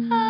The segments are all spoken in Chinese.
Ah.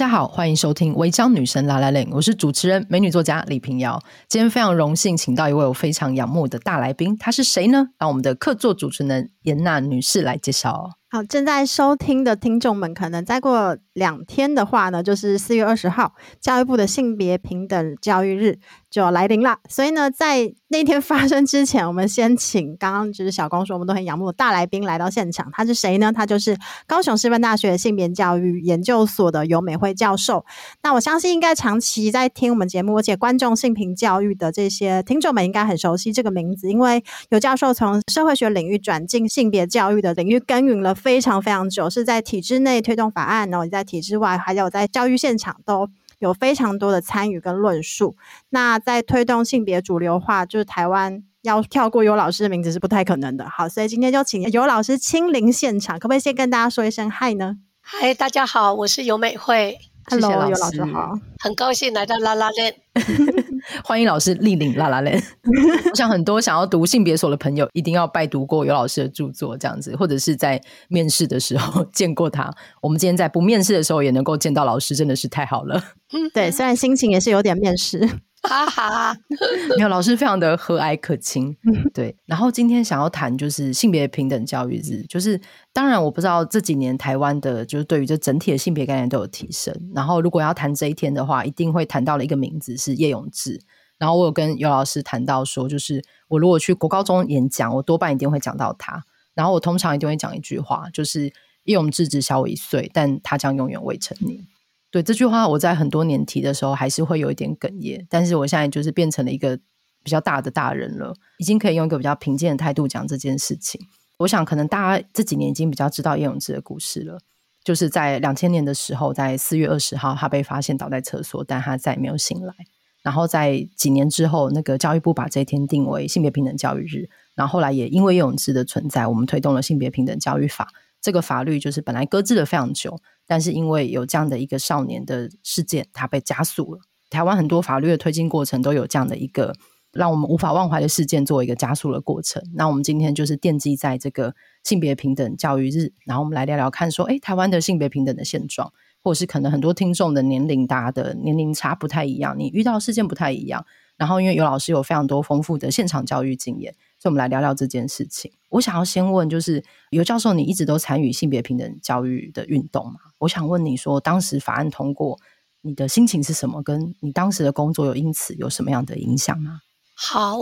大家好，欢迎收听《违章女神》来来来》，我是主持人美女作家李平瑶。今天非常荣幸，请到一位我非常仰慕的大来宾，她是谁呢？让我们的客座主持人严娜女士来介绍。好，正在收听的听众们，可能再过两天的话呢，就是四月二十号，教育部的性别平等教育日就要来临了。所以呢，在那天发生之前，我们先请刚刚就是小公说我们都很仰慕的大来宾来到现场。他是谁呢？他就是高雄师范大学性别教育研究所的尤美惠教授。那我相信应该长期在听我们节目，而且关注性平教育的这些听众们应该很熟悉这个名字，因为游教授从社会学领域转进性别教育的领域耕耘了非常非常久，是在体制内推动法案，然后也在体制外，还有在教育现场都有非常多的参与跟论述。那在推动性别主流化，就是台湾要跳过尤老师的名字是不太可能的。好，所以今天就请尤老师亲临现场，可不可以先跟大家说一声嗨呢？嗨，大家好，我是尤美惠。Hello，游老师好，很高兴来到 lalaLand。欢迎老师莅临 lalaLand。我想很多想要读性别所的朋友，一定要拜读过尤老师的著作，这样子，或者是在面试的时候见过他。我们今天在不面试的时候也能够见到老师，真的是太好了。嗯对，虽然心情也是有点面试。哈哈，没有老师非常的和蔼可亲，对。然后今天想要谈就是性别平等教育日，就是当然我不知道这几年台湾的，就是对于这整体的性别概念都有提升。然后如果要谈这一天的话，一定会谈到了一个名字是叶永志。然后我有跟尤老师谈到说，就是我如果去国高中演讲，我多半一定会讲到他。然后我通常一定会讲一句话，就是叶永志只小我一岁，但他将永远未成年。对，这句话，我在很多年提的时候，还是会有一点哽咽。但是我现在就是变成了一个比较大的大人了，已经可以用一个比较平静的态度讲这件事情。我想，可能大家这几年已经比较知道叶永志的故事了。就是在两千年的时候，在四月二十号，他被发现倒在厕所，但他再也没有醒来。然后在几年之后，那个教育部把这一天定为性别平等教育日。然后后来也因为叶永志的存在，我们推动了性别平等教育法。这个法律就是本来搁置的非常久。但是因为有这样的一个少年的事件，它被加速了。台湾很多法律的推进过程都有这样的一个让我们无法忘怀的事件，作为一个加速的过程。那我们今天就是奠基在这个性别平等教育日，然后我们来聊聊看，说，诶，台湾的性别平等的现状，或者是可能很多听众的年龄大的年龄差不太一样，你遇到事件不太一样。然后因为游老师有非常多丰富的现场教育经验。所以，我们来聊聊这件事情。我想要先问，就是游教授，你一直都参与性别平等教育的运动吗？我想问你说，当时法案通过，你的心情是什么？跟你当时的工作有因此有什么样的影响吗？好，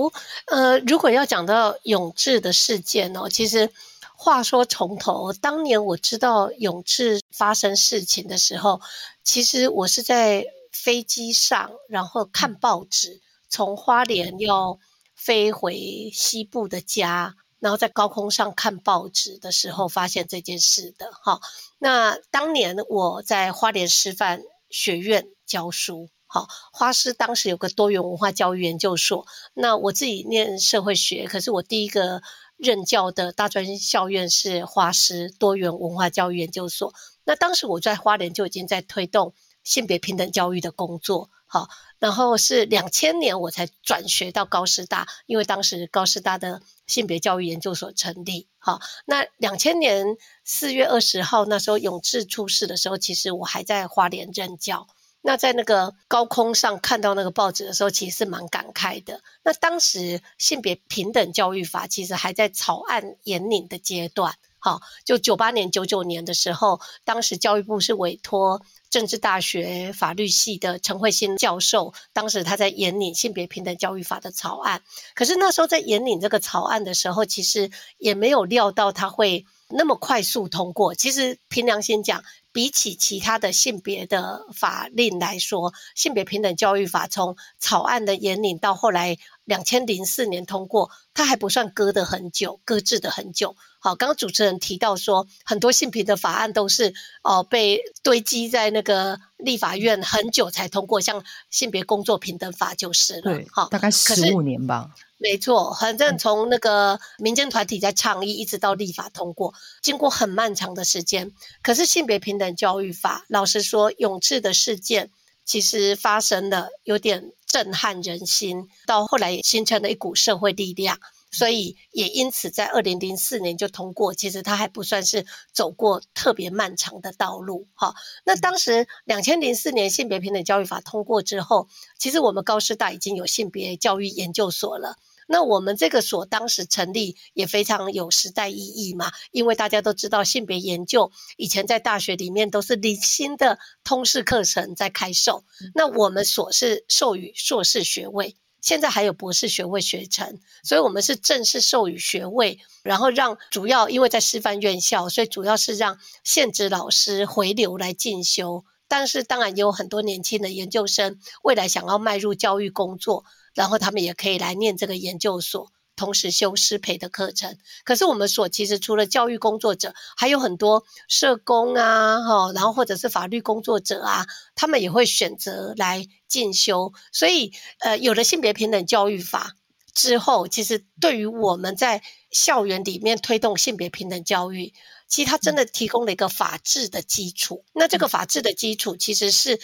呃，如果要讲到永志的事件哦，其实话说从头，当年我知道永志发生事情的时候，其实我是在飞机上，然后看报纸，从花莲要。飞回西部的家，然后在高空上看报纸的时候，发现这件事的哈。那当年我在花莲师范学院教书，哈，花师当时有个多元文化教育研究所。那我自己念社会学，可是我第一个任教的大专校院是花师多元文化教育研究所。那当时我在花莲就已经在推动性别平等教育的工作，好。然后是两千年我才转学到高师大，因为当时高师大的性别教育研究所成立。好，那两千年四月二十号那时候永志出事的时候，其实我还在花莲任教。那在那个高空上看到那个报纸的时候，其实是蛮感慨的。那当时性别平等教育法其实还在草案研拟的阶段。好，就九八年、九九年的时候，当时教育部是委托政治大学法律系的陈慧欣教授，当时他在研拟性别平等教育法的草案。可是那时候在研拟这个草案的时候，其实也没有料到他会那么快速通过。其实凭良心讲，比起其他的性别的法令来说，性别平等教育法从草案的研拟到后来两千零四年通过，它还不算搁得很久，搁置的很久。好，刚刚主持人提到说，很多性平的法案都是哦、呃、被堆积在那个立法院很久才通过，像性别工作平等法就是了。好，大概十五年吧。没错，反正从那个民间团体在倡议，一直到立法通过，经过很漫长的时间。可是性别平等教育法，老实说，永志的事件其实发生了，有点震撼人心，到后来也形成了一股社会力量。所以也因此，在二零零四年就通过。其实它还不算是走过特别漫长的道路，哈。那当时两千零四年性别平等教育法通过之后，其实我们高师大已经有性别教育研究所了。那我们这个所当时成立也非常有时代意义嘛，因为大家都知道性别研究以前在大学里面都是零星的通识课程在开授，那我们所是授予硕士学位。现在还有博士学位学程，所以我们是正式授予学位，然后让主要因为在师范院校，所以主要是让现职老师回流来进修。但是当然也有很多年轻的研究生未来想要迈入教育工作，然后他们也可以来念这个研究所。同时修师培的课程，可是我们所其实除了教育工作者，还有很多社工啊，哈，然后或者是法律工作者啊，他们也会选择来进修。所以，呃，有了性别平等教育法之后，其实对于我们在校园里面推动性别平等教育，其实它真的提供了一个法治的基础。那这个法治的基础其实是。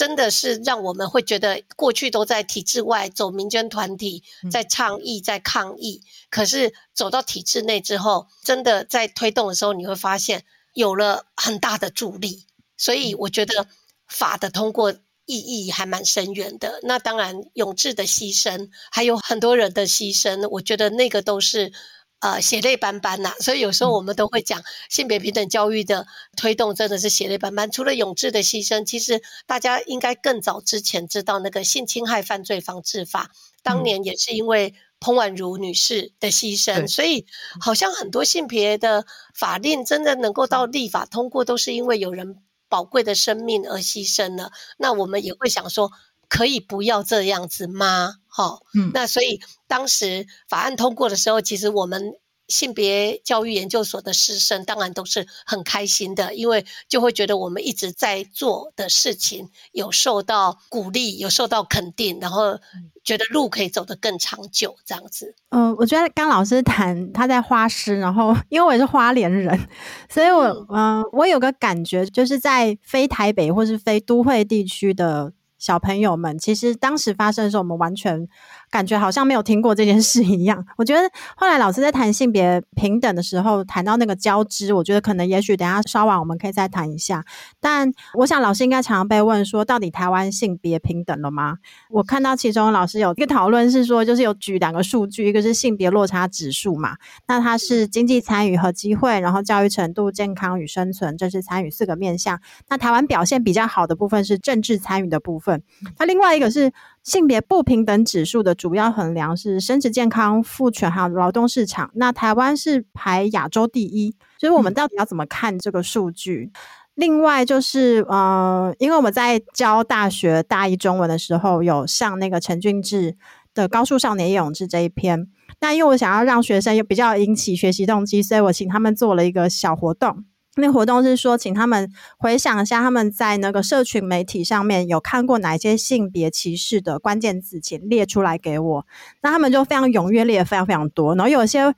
真的是让我们会觉得，过去都在体制外走民间团体，在倡议、在抗议。可是走到体制内之后，真的在推动的时候，你会发现有了很大的助力。所以我觉得法的通过意义还蛮深远的。那当然，永志的牺牲，还有很多人的牺牲，我觉得那个都是。呃，血泪斑斑呐、啊，所以有时候我们都会讲性别平等教育的推动真的是血泪斑斑。除了永志的牺牲，其实大家应该更早之前知道那个性侵害犯罪防治法，当年也是因为彭婉如女士的牺牲，嗯、所以好像很多性别的法令真的能够到立法通过，都是因为有人宝贵的生命而牺牲了。那我们也会想说。可以不要这样子吗？哈，嗯，那所以当时法案通过的时候，其实我们性别教育研究所的师生当然都是很开心的，因为就会觉得我们一直在做的事情有受到鼓励，有受到肯定，然后觉得路可以走得更长久，这样子。嗯、呃，我觉得刚老师谈他在花师，然后因为我也是花莲人，所以我嗯、呃，我有个感觉，就是在非台北或是非都会地区的。小朋友们，其实当时发生的时候，我们完全感觉好像没有听过这件事一样。我觉得后来老师在谈性别平等的时候，谈到那个交织，我觉得可能也许等下稍晚我们可以再谈一下。但我想老师应该常常被问说，到底台湾性别平等了吗？我看到其中老师有一个讨论是说，就是有举两个数据，一个是性别落差指数嘛，那它是经济参与和机会，然后教育程度、健康与生存，这是参与四个面向。那台湾表现比较好的部分是政治参与的部分。那另外一个是性别不平等指数的主要衡量是生殖健康、父权还有劳动市场。那台湾是排亚洲第一，所以我们到底要怎么看这个数据？另外就是，呃，因为我们在教大学大一中文的时候，有上那个陈俊志的《高速少年叶永志》这一篇。那因为我想要让学生有比较引起学习动机，所以我请他们做了一个小活动。那活动是说，请他们回想一下他们在那个社群媒体上面有看过哪些性别歧视的关键字，请列出来给我。那他们就非常踊跃列，非常非常多。然后有些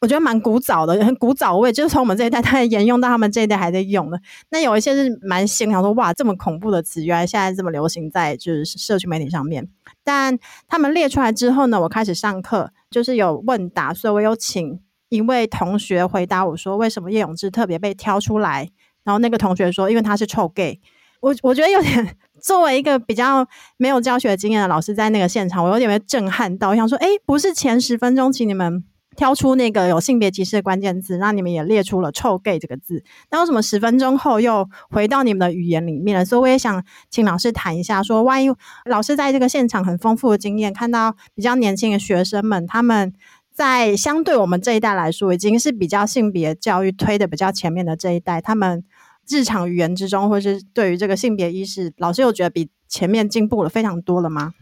我觉得蛮古早的，很古早味，就是从我们这一代它沿用到他们这一代还在用的。那有一些是蛮新，想说哇，这么恐怖的词，原来现在这么流行在就是社群媒体上面。但他们列出来之后呢，我开始上课，就是有问答，所以我有请。一位同学回答我说：“为什么叶永志特别被挑出来？”然后那个同学说：“因为他是臭 gay。”我我觉得有点 作为一个比较没有教学经验的老师，在那个现场，我有点被震撼到。我想说：“诶，不是前十分钟请你们挑出那个有性别歧视的关键字，那你们也列出了“臭 gay” 这个字。那为什么十分钟后又回到你们的语言里面了？所以我也想请老师谈一下，说万一老师在这个现场很丰富的经验，看到比较年轻的学生们，他们在相对我们这一代来说，已经是比较性别教育推的比较前面的这一代，他们日常语言之中，或是对于这个性别意识，老师有觉得比前面进步了非常多了吗？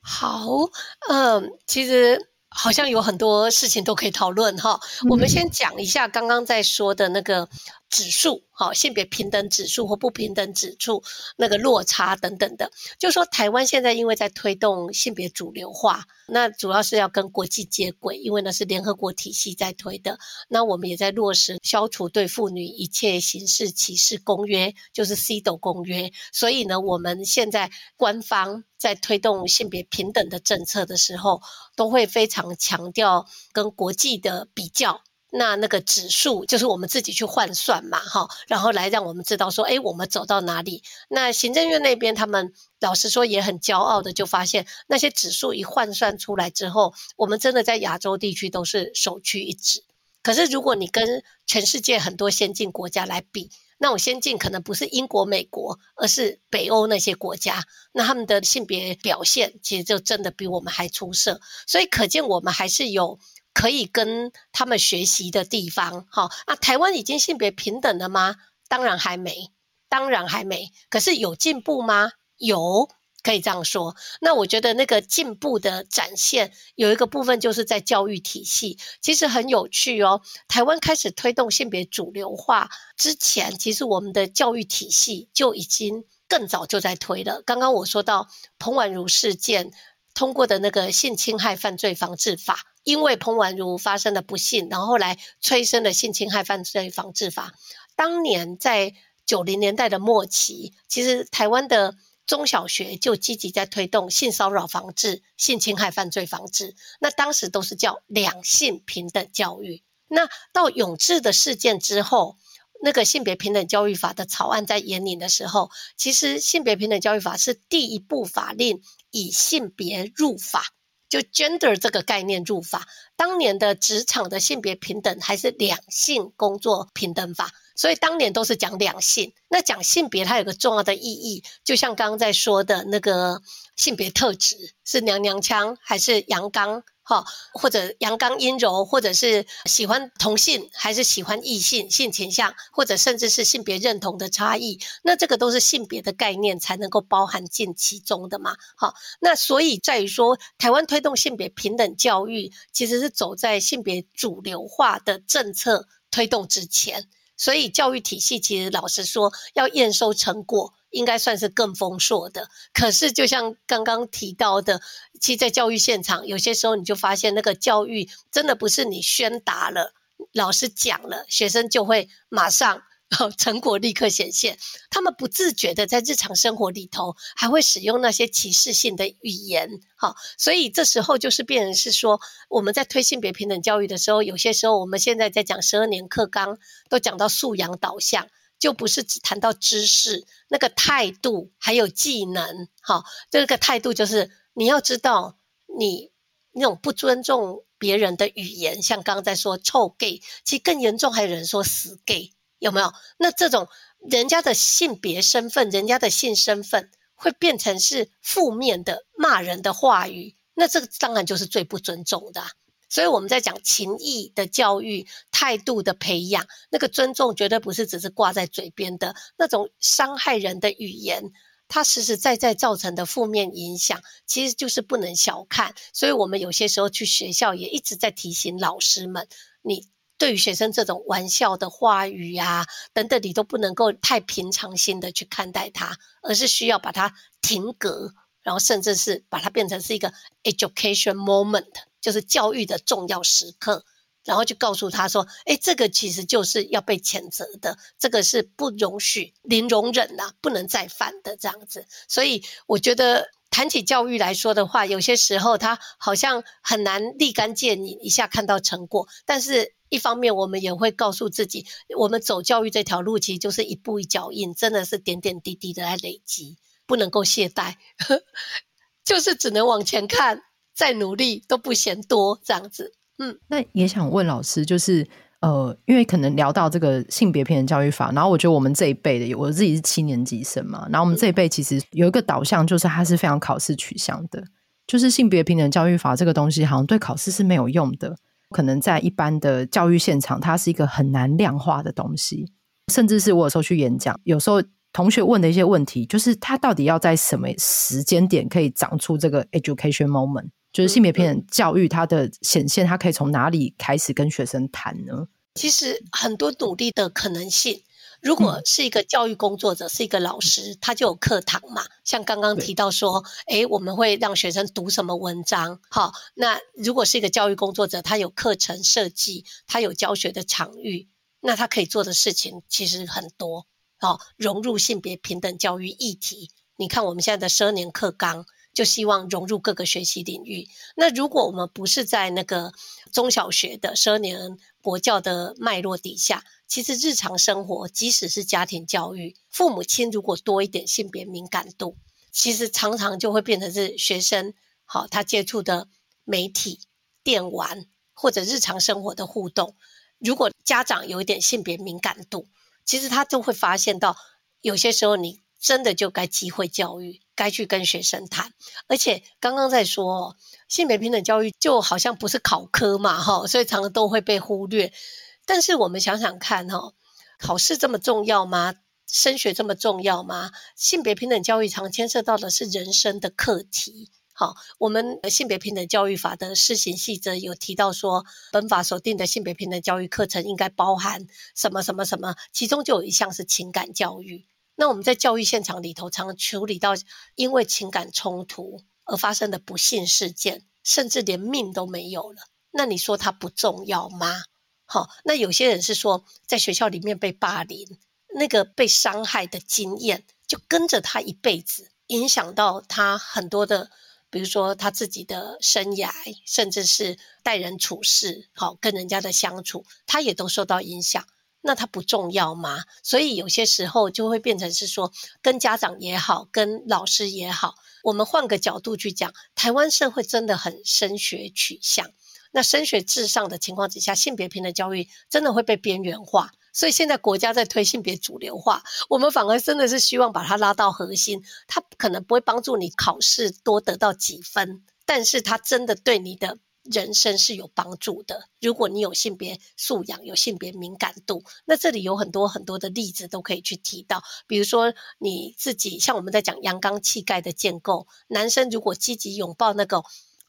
好，嗯，其实。好像有很多事情都可以讨论哈。我们先讲一下刚刚在说的那个指数，哈，性别平等指数或不平等指数那个落差等等的。就是说，台湾现在因为在推动性别主流化，那主要是要跟国际接轨，因为那是联合国体系在推的。那我们也在落实消除对妇女一切形式歧视公约，就是 CEDAW 公约。所以呢，我们现在官方。在推动性别平等的政策的时候，都会非常强调跟国际的比较。那那个指数就是我们自己去换算嘛，哈，然后来让我们知道说，诶，我们走到哪里。那行政院那边他们老实说也很骄傲的，就发现那些指数一换算出来之后，我们真的在亚洲地区都是首屈一指。可是如果你跟全世界很多先进国家来比，那种先进可能不是英国、美国，而是北欧那些国家。那他们的性别表现其实就真的比我们还出色，所以可见我们还是有可以跟他们学习的地方。哈，那台湾已经性别平等了吗？当然还没，当然还没。可是有进步吗？有。可以这样说，那我觉得那个进步的展现有一个部分就是在教育体系，其实很有趣哦。台湾开始推动性别主流化之前，其实我们的教育体系就已经更早就在推了。刚刚我说到彭婉如事件通过的那个性侵害犯罪防治法，因为彭婉如发生了不幸，然后后来催生了性侵害犯罪防治法。当年在九零年代的末期，其实台湾的中小学就积极在推动性骚扰防治、性侵害犯罪防治，那当时都是叫两性平等教育。那到永志的事件之后，那个性别平等教育法的草案在研拟的时候，其实性别平等教育法是第一部法令以性别入法，就 gender 这个概念入法。当年的职场的性别平等还是两性工作平等法。所以当年都是讲两性，那讲性别它有个重要的意义，就像刚刚在说的那个性别特质是娘娘腔还是阳刚，哈，或者阳刚阴柔，或者是喜欢同性还是喜欢异性性倾向，或者甚至是性别认同的差异，那这个都是性别的概念才能够包含进其中的嘛，好，那所以在于说，台湾推动性别平等教育，其实是走在性别主流化的政策推动之前。所以教育体系其实老实说，要验收成果，应该算是更丰硕的。可是就像刚刚提到的，其实在教育现场，有些时候你就发现，那个教育真的不是你宣达了，老师讲了，学生就会马上。成果立刻显现，他们不自觉的在日常生活里头还会使用那些歧视性的语言，好，所以这时候就是变成是说，我们在推性别平等教育的时候，有些时候我们现在在讲十二年课纲，都讲到素养导向，就不是只谈到知识，那个态度还有技能，好，这个态度就是你要知道，你那种不尊重别人的语言，像刚刚在说臭 gay，其实更严重，还有人说死 gay。有没有？那这种人家的性别身份，人家的性身份，会变成是负面的骂人的话语，那这个当然就是最不尊重的。所以我们在讲情谊的教育、态度的培养，那个尊重绝对不是只是挂在嘴边的，那种伤害人的语言，它实实在在造成的负面影响，其实就是不能小看。所以我们有些时候去学校也一直在提醒老师们，你。对于学生这种玩笑的话语啊等等，你都不能够太平常心的去看待他，而是需要把它停格，然后甚至是把它变成是一个 education moment，就是教育的重要时刻，然后就告诉他说：“哎，这个其实就是要被谴责的，这个是不容许、零容忍呐、不能再犯的这样子。”所以我觉得。谈起教育来说的话，有些时候他好像很难立竿见影一下看到成果。但是，一方面我们也会告诉自己，我们走教育这条路，其实就是一步一脚印，真的是点点滴滴的来累积，不能够懈怠，就是只能往前看，再努力都不嫌多这样子。嗯，那也想问老师，就是呃，因为可能聊到这个性别平等教育法，然后我觉得我们这一辈的，我自己是七年级生嘛，然后我们这一辈其实有一个导向，就是它是非常考试取向的，就是性别平等教育法这个东西，好像对考试是没有用的。可能在一般的教育现场，它是一个很难量化的东西，甚至是我有时候去演讲，有时候同学问的一些问题，就是他到底要在什么时间点可以长出这个 education moment，就是性别平等教育它的显现，它可以从哪里开始跟学生谈呢？其实很多努力的可能性。如果是一个教育工作者，嗯、是一个老师，他就有课堂嘛。像刚刚提到说，哎，我们会让学生读什么文章？好，那如果是一个教育工作者，他有课程设计，他有教学的场域，那他可以做的事情其实很多。好，融入性别平等教育议题。你看我们现在的十二年课纲，就希望融入各个学习领域。那如果我们不是在那个中小学的十二年国教的脉络底下，其实日常生活，即使是家庭教育，父母亲如果多一点性别敏感度，其实常常就会变成是学生好他接触的媒体、电玩或者日常生活的互动。如果家长有一点性别敏感度，其实他就会发现到，有些时候你真的就该机会教育，该去跟学生谈。而且刚刚在说性别平等教育，就好像不是考科嘛，哈，所以常常都会被忽略。但是我们想想看，哈，考试这么重要吗？升学这么重要吗？性别平等教育常牵涉到的是人生的课题。好，我们性别平等教育法的施行细则有提到说，本法所定的性别平等教育课程应该包含什么什么什么，其中就有一项是情感教育。那我们在教育现场里头，常处理到因为情感冲突而发生的不幸事件，甚至连命都没有了。那你说它不重要吗？好，那有些人是说，在学校里面被霸凌，那个被伤害的经验就跟着他一辈子，影响到他很多的，比如说他自己的生涯，甚至是待人处事，好，跟人家的相处，他也都受到影响。那它不重要吗？所以有些时候就会变成是说，跟家长也好，跟老师也好，我们换个角度去讲，台湾社会真的很升学取向。那升学至上的情况之下，性别平等教育真的会被边缘化。所以现在国家在推性别主流化，我们反而真的是希望把它拉到核心。它可能不会帮助你考试多得到几分，但是它真的对你的人生是有帮助的。如果你有性别素养，有性别敏感度，那这里有很多很多的例子都可以去提到。比如说你自己，像我们在讲阳刚气概的建构，男生如果积极拥抱那个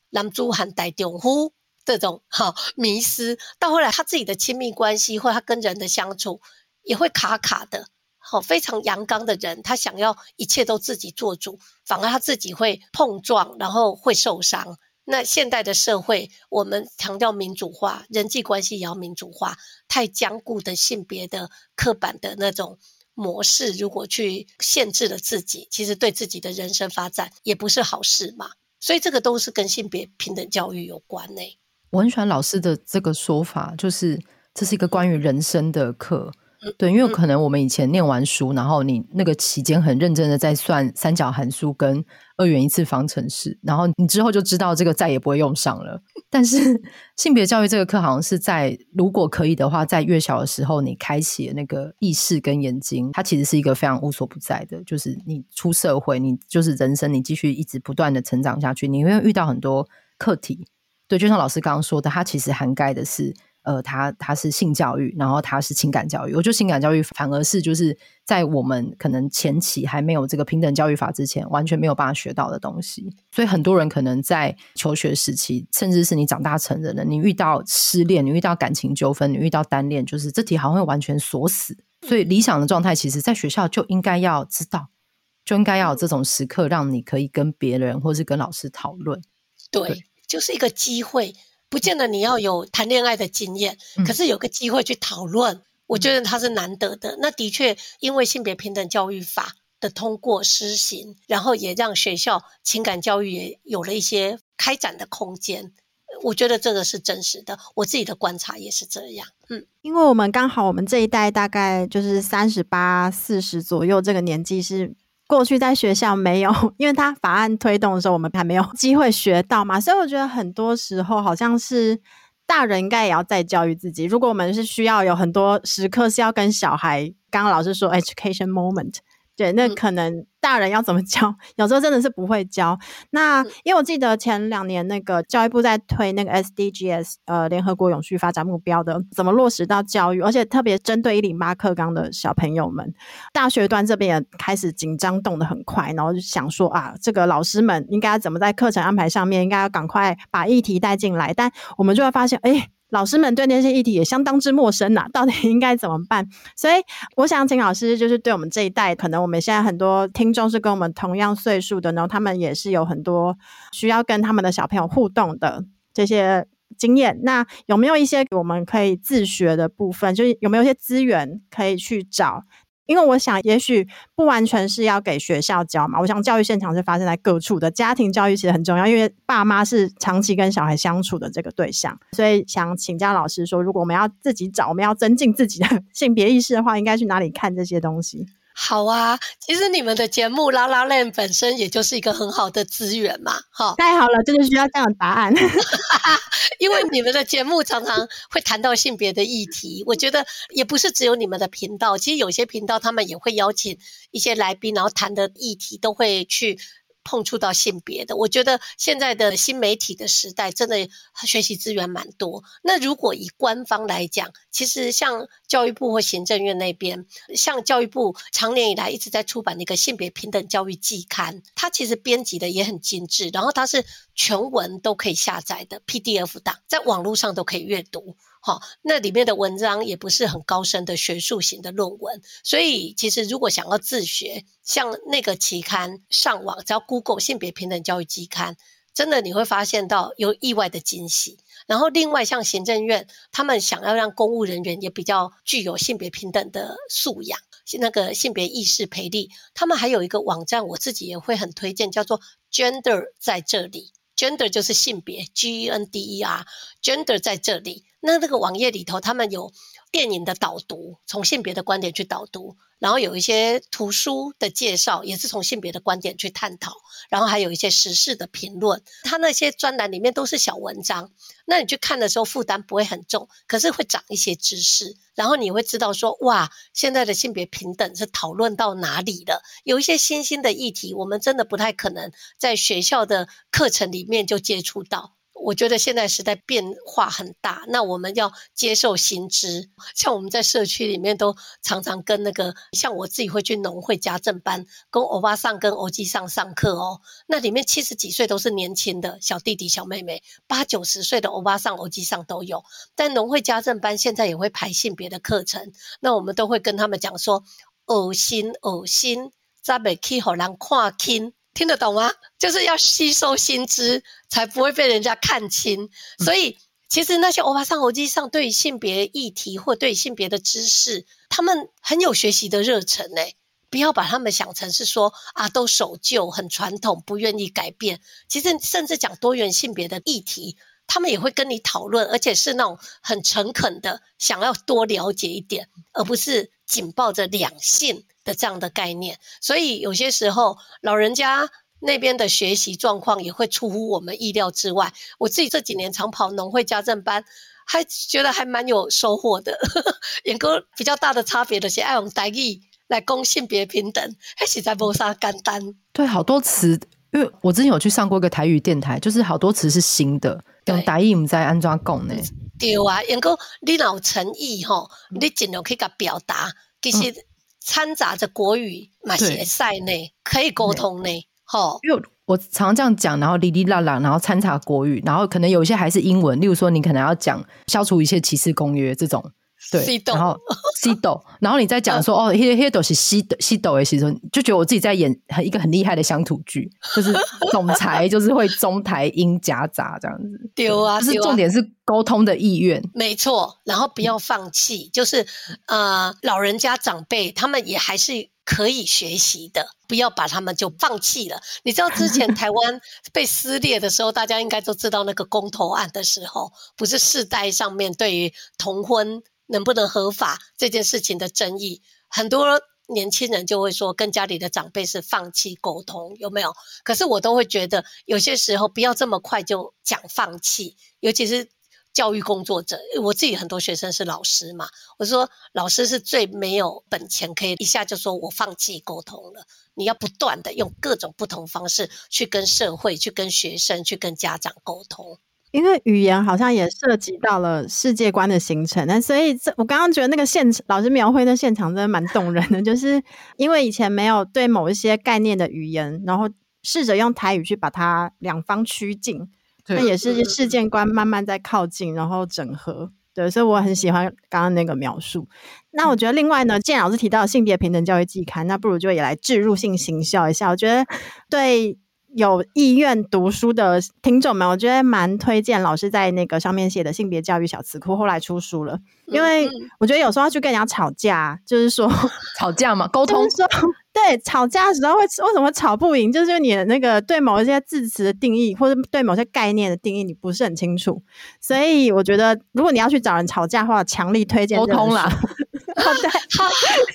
男子汉带丈夫。这种哈迷思，到后来他自己的亲密关系或他跟人的相处也会卡卡的。好，非常阳刚的人，他想要一切都自己做主，反而他自己会碰撞，然后会受伤。那现代的社会，我们强调民主化，人际关系也要民主化。太僵固的性别的刻板的那种模式，如果去限制了自己，其实对自己的人生发展也不是好事嘛。所以这个都是跟性别平等教育有关呢。我很喜欢老师的这个说法，就是这是一个关于人生的课。对，因为可能我们以前念完书，然后你那个期间很认真的在算三角函数跟二元一次方程式，然后你之后就知道这个再也不会用上了。但是 性别教育这个课好像是在如果可以的话，在越小的时候你开启那个意识跟眼睛，它其实是一个非常无所不在的。就是你出社会，你就是人生，你继续一直不断的成长下去，你会遇到很多课题。对，就像老师刚刚说的，它其实涵盖的是，呃，它它是性教育，然后它是情感教育。我觉得情感教育反而是就是在我们可能前期还没有这个平等教育法之前，完全没有办法学到的东西。所以很多人可能在求学时期，甚至是你长大成人了，你遇到失恋，你遇到感情纠纷，你遇到单恋，就是这题好像会完全锁死。所以理想的状态，其实在学校就应该要知道，就应该要有这种时刻，让你可以跟别人或是跟老师讨论。对。对就是一个机会，不见得你要有谈恋爱的经验，嗯、可是有个机会去讨论，嗯、我觉得它是难得的。那的确，因为性别平等教育法的通过施行，然后也让学校情感教育也有了一些开展的空间。我觉得这个是真实的，我自己的观察也是这样。嗯，因为我们刚好我们这一代大概就是三十八、四十左右这个年纪是。过去在学校没有，因为他法案推动的时候，我们还没有 机会学到嘛，所以我觉得很多时候好像是大人应该也要再教育自己。如果我们是需要有很多时刻是要跟小孩，刚刚老师说 education moment。对，那可能大人要怎么教？有时候真的是不会教。那因为我记得前两年那个教育部在推那个 SDGs，呃，联合国永续发展目标的怎么落实到教育，而且特别针对一零八课纲的小朋友们，大学端这边也开始紧张，动得很快，然后就想说啊，这个老师们应该怎么在课程安排上面，应该要赶快把议题带进来。但我们就会发现，哎。老师们对那些议题也相当之陌生呐、到底应该怎么办？所以我想请老师，就是对我们这一代，可能我们现在很多听众是跟我们同样岁数的，然后他们也是有很多需要跟他们的小朋友互动的这些经验。那有没有一些我们可以自学的部分？就是有没有一些资源可以去找？因为我想，也许不完全是要给学校教嘛。我想，教育现场是发生在各处的，家庭教育其实很重要，因为爸妈是长期跟小孩相处的这个对象。所以，想请教老师说，如果我们要自己找，我们要增进自己的 性别意识的话，应该去哪里看这些东西？好啊，其实你们的节目《拉拉链》本身也就是一个很好的资源嘛，哈，太好了，就是需要这样的答案。因为你们的节目常常会谈到性别的议题，我觉得也不是只有你们的频道，其实有些频道他们也会邀请一些来宾，然后谈的议题都会去。碰触到性别的，我觉得现在的新媒体的时代，真的学习资源蛮多。那如果以官方来讲，其实像教育部或行政院那边，像教育部长年以来一直在出版那个性别平等教育季刊，它其实编辑的也很精致，然后它是全文都可以下载的 PDF 档，在网络上都可以阅读。好，那里面的文章也不是很高深的学术型的论文，所以其实如果想要自学，像那个期刊上网，只要 Google 性别平等教育期刊，真的你会发现到有意外的惊喜。然后另外像行政院，他们想要让公务人员也比较具有性别平等的素养，那个性别意识培力，他们还有一个网站，我自己也会很推荐，叫做 Gender 在这里，Gender 就是性别，G E N D E R，Gender 在这里。那这个网页里头，他们有电影的导读，从性别的观点去导读，然后有一些图书的介绍，也是从性别的观点去探讨，然后还有一些时事的评论。他那些专栏里面都是小文章，那你去看的时候负担不会很重，可是会长一些知识，然后你会知道说，哇，现在的性别平等是讨论到哪里了？有一些新兴的议题，我们真的不太可能在学校的课程里面就接触到。我觉得现在时代变化很大，那我们要接受新知。像我们在社区里面都常常跟那个，像我自己会去农会家政班，跟欧巴桑跟欧吉桑上课哦。那里面七十几岁都是年轻的小弟弟小妹妹，八九十岁的欧巴桑欧吉桑都有。但农会家政班现在也会排性别的课程，那我们都会跟他们讲说，恶心恶心，再袂去互人看轻。听得懂吗？就是要吸收新知，才不会被人家看轻。所以，其实那些欧巴桑、欧吉桑对于性别议题或对于性别的知识，他们很有学习的热忱诶。不要把他们想成是说啊，都守旧、很传统、不愿意改变。其实，甚至讲多元性别的议题，他们也会跟你讨论，而且是那种很诚恳的，想要多了解一点，而不是紧抱着两性。的这样的概念，所以有些时候老人家那边的学习状况也会出乎我们意料之外。我自己这几年常跑农会家政班，还觉得还蛮有收获的。演哥比较大的差别的是爱用台语来攻性别平等，还是在无啥简单。对，好多词，因为我之前有去上过一个台语电台，就是好多词是新的，用台语唔知安装供呢？对啊，演哥你老诚意吼，你尽量去甲表达，其实、嗯。掺杂着国语，嘛些赛内可以沟通呢，吼。因为我常常这样讲，然后哩哩啦啦，然后掺杂国语，然后可能有一些还是英文，例如说你可能要讲消除一切歧视公约这种。对，然后 西斗，然后你再讲说哦，黑黑斗是西斗西斗的时候，就觉得我自己在演很一个很厉害的乡土剧，就是总裁就是会中台音夹杂这样子。丢啊，就是重点是沟通的意愿，没错。然后不要放弃，就是呃，老人家长辈他们也还是可以学习的，不要把他们就放弃了。你知道之前台湾 被撕裂的时候，大家应该都知道那个公投案的时候，不是世代上面对于同婚。能不能合法这件事情的争议，很多年轻人就会说跟家里的长辈是放弃沟通，有没有？可是我都会觉得有些时候不要这么快就讲放弃，尤其是教育工作者，我自己很多学生是老师嘛，我说老师是最没有本钱可以一下就说我放弃沟通了，你要不断的用各种不同方式去跟社会、去跟学生、去跟家长沟通。因为语言好像也涉及到了世界观的形成，那所以这我刚刚觉得那个现场老师描绘的现场真的蛮动人的，就是因为以前没有对某一些概念的语言，然后试着用台语去把它两方趋近，那也是世界观慢慢在靠近，然后整合。对，所以我很喜欢刚刚那个描述。那我觉得另外呢，既然老师提到性别平等教育季刊，那不如就也来置入性行销一下。我觉得对。有意愿读书的听众们，我觉得蛮推荐老师在那个上面写的性别教育小词库，后来出书了。因为我觉得有时候要去跟人家吵架，就是说吵架嘛，沟通说 对，吵架的时候会为什么吵不赢？就是你的那个对某一些字词的定义，或者对某些概念的定义，你不是很清楚。所以我觉得，如果你要去找人吵架的话，强力推荐沟通啦。好的，好，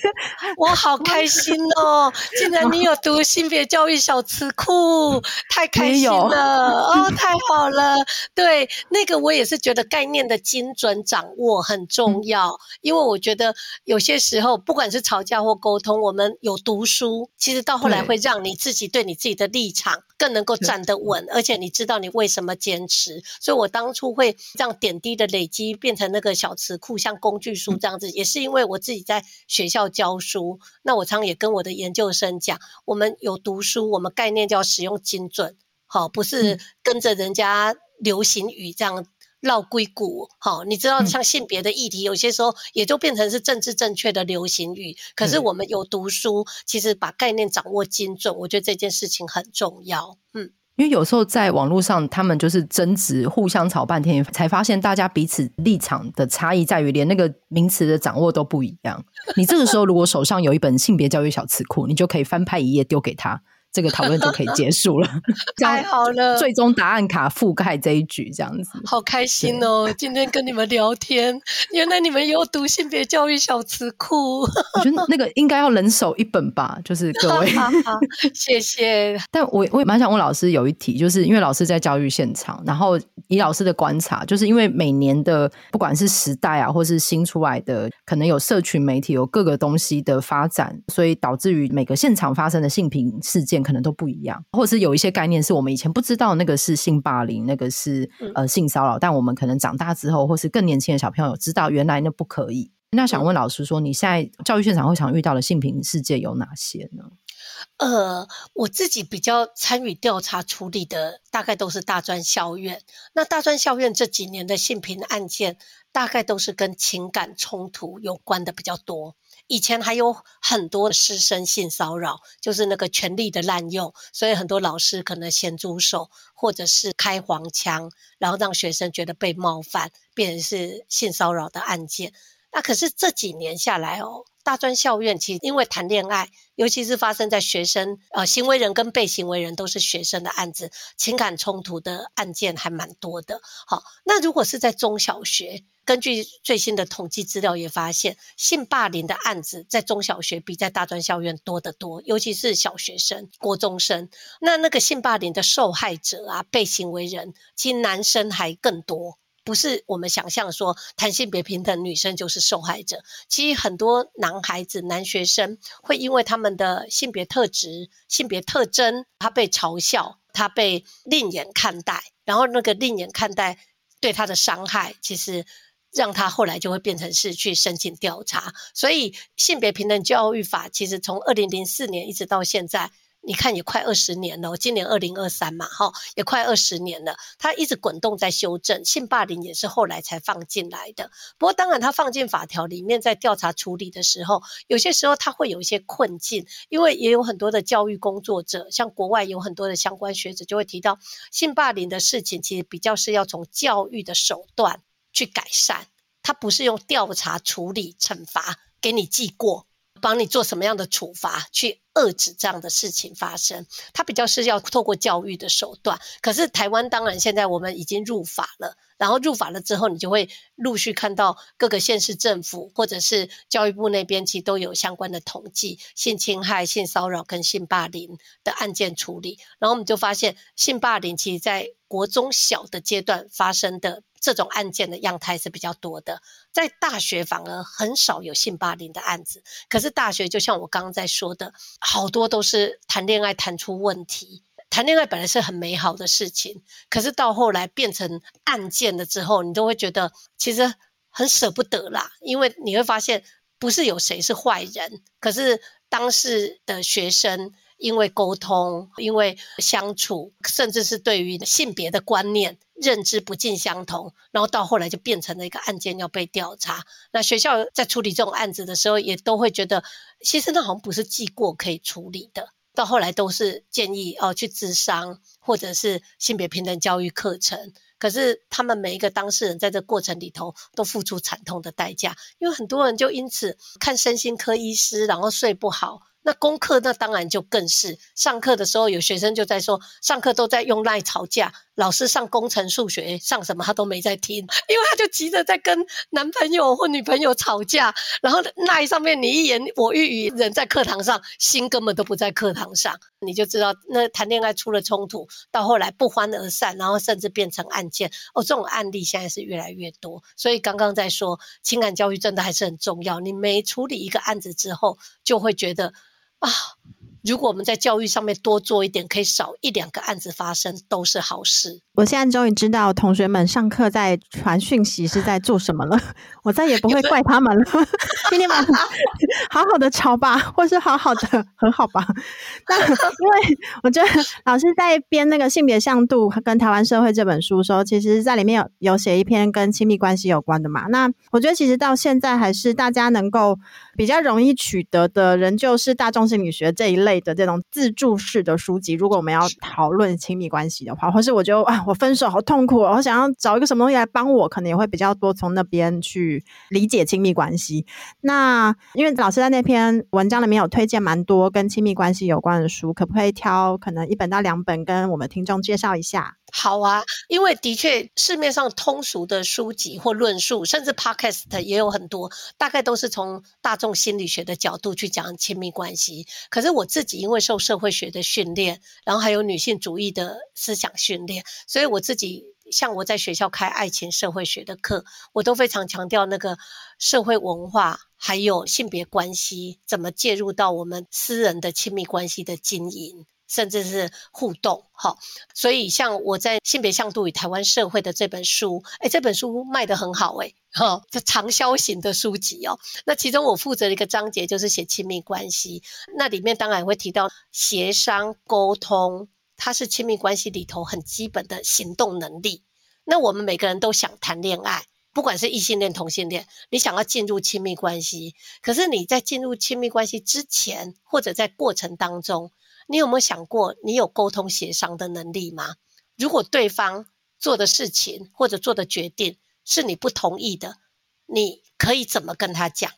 我好开心哦！竟然你有读性别教育小词库，太开心了哦，太好了。对，那个我也是觉得概念的精准掌握很重要，嗯、因为我觉得有些时候不管是吵架或沟通，我们有读书，其实到后来会让你自己对你自己的立场更能够站得稳，而且你知道你为什么坚持。所以我当初会这样点滴的累积变成那个小词库，像工具书这样子，嗯、也是因为我。我自己在学校教书，那我常也跟我的研究生讲，我们有读书，我们概念就要使用精准，好，不是跟着人家流行语这样绕硅谷，好，你知道像性别的议题，有些时候也就变成是政治正确的流行语，可是我们有读书，其实把概念掌握精准，我觉得这件事情很重要，嗯。因为有时候在网络上，他们就是争执，互相吵半天，才发现大家彼此立场的差异在于连那个名词的掌握都不一样。你这个时候如果手上有一本性别教育小词库，你就可以翻拍一页丢给他。这个讨论就可以结束了，太好了！最终答案卡覆盖这一局，这样子，好开心哦！今天跟你们聊天，原来你们有读性别教育小词库，我觉得那个应该要人手一本吧，就是各位，谢谢。但我我也蛮想问老师有一题，就是因为老师在教育现场，然后以老师的观察，就是因为每年的不管是时代啊，或是新出来的，可能有社群媒体有各个东西的发展，所以导致于每个现场发生的性平事件。可能都不一样，或者是有一些概念是我们以前不知道，那个是性霸凌，那个是呃性骚扰，但我们可能长大之后，或是更年轻的小朋友知道，原来那不可以。那想问老师说，你现在教育现场会常遇到的性平世界有哪些呢？呃，我自己比较参与调查处理的，大概都是大专校院。那大专校院这几年的性平案件，大概都是跟情感冲突有关的比较多。以前还有很多师生性骚扰，就是那个权力的滥用，所以很多老师可能咸猪手，或者是开黄腔，然后让学生觉得被冒犯，变成是性骚扰的案件。那可是这几年下来哦，大专校院其实因为谈恋爱，尤其是发生在学生，呃，行为人跟被行为人都是学生的案子，情感冲突的案件还蛮多的。好，那如果是在中小学，根据最新的统计资料也发现，性霸凌的案子在中小学比在大专校院多得多，尤其是小学生、国中生。那那个性霸凌的受害者啊，被行为人，其实男生还更多，不是我们想象说谈性别平等，女生就是受害者。其实很多男孩子、男学生会因为他们的性别特质、性别特征，他被嘲笑，他被另眼看待，然后那个另眼看待对他的伤害，其实。让他后来就会变成是去申请调查，所以性别平等教育法其实从二零零四年一直到现在，你看也快二十年了。今年二零二三嘛，哈，也快二十年了。它一直滚动在修正，性霸凌也是后来才放进来的。不过当然，它放进法条里面，在调查处理的时候，有些时候它会有一些困境，因为也有很多的教育工作者，像国外有很多的相关学者就会提到，性霸凌的事情其实比较是要从教育的手段。去改善，他不是用调查、处理、惩罚，给你记过，帮你做什么样的处罚，去遏制这样的事情发生。他比较是要透过教育的手段。可是台湾当然现在我们已经入法了，然后入法了之后，你就会陆续看到各个县市政府或者是教育部那边，其实都有相关的统计，性侵害、性骚扰跟性霸凌的案件处理。然后我们就发现，性霸凌其实在国中小的阶段发生的。这种案件的样态是比较多的。在大学反而很少有性霸凌的案子，可是大学就像我刚刚在说的，好多都是谈恋爱谈出问题。谈恋爱本来是很美好的事情，可是到后来变成案件了之后，你都会觉得其实很舍不得啦，因为你会发现不是有谁是坏人，可是当时的学生因为沟通、因为相处，甚至是对于性别的观念认知不尽相同，然后到后来就变成了一个案件要被调查。那学校在处理这种案子的时候，也都会觉得，其实那好像不是记过可以处理的。到后来都是建议哦去咨商，或者是性别平等教育课程。可是他们每一个当事人在这过程里头都付出惨痛的代价，因为很多人就因此看身心科医师，然后睡不好。那功课那当然就更是，上课的时候有学生就在说，上课都在用赖吵架，老师上工程数学上什么他都没在听，因为他就急着在跟男朋友或女朋友吵架，然后那一上面你一言我一语，人在课堂上心根本都不在课堂上，你就知道那谈恋爱出了冲突，到后来不欢而散，然后甚至变成案件哦，这种案例现在是越来越多，所以刚刚在说情感教育真的还是很重要，你每处理一个案子之后，就会觉得。啊，如果我们在教育上面多做一点，可以少一两个案子发生，都是好事。我现在终于知道同学们上课在传讯息是在做什么了，我再也不会怪他们了。今天晚上好好的吵吧，或是好好的很好吧。那因为我觉得老师在编那个性别向度跟台湾社会这本书的时候，其实在里面有有写一篇跟亲密关系有关的嘛。那我觉得其实到现在还是大家能够比较容易取得的，仍旧是大众心理学这一类的这种自助式的书籍。如果我们要讨论亲密关系的话，或是我觉得啊。我分手好痛苦，我想要找一个什么东西来帮我，可能也会比较多从那边去理解亲密关系。那因为老师在那篇文章里面有推荐蛮多跟亲密关系有关的书，可不可以挑可能一本到两本跟我们听众介绍一下？好啊，因为的确市面上通俗的书籍或论述，甚至 Podcast 也有很多，大概都是从大众心理学的角度去讲亲密关系。可是我自因为受社会学的训练，然后还有女性主义的思想训练，所以我自己像我在学校开爱情社会学的课，我都非常强调那个社会文化还有性别关系怎么介入到我们私人的亲密关系的经营。甚至是互动，哈，所以像我在性别向度与台湾社会的这本书，诶，这本书卖得很好，诶，哈，这畅销型的书籍哦。那其中我负责的一个章节就是写亲密关系，那里面当然会提到协商沟通，它是亲密关系里头很基本的行动能力。那我们每个人都想谈恋爱，不管是异性恋、同性恋，你想要进入亲密关系，可是你在进入亲密关系之前，或者在过程当中。你有没有想过，你有沟通协商的能力吗？如果对方做的事情或者做的决定是你不同意的，你可以怎么跟他讲？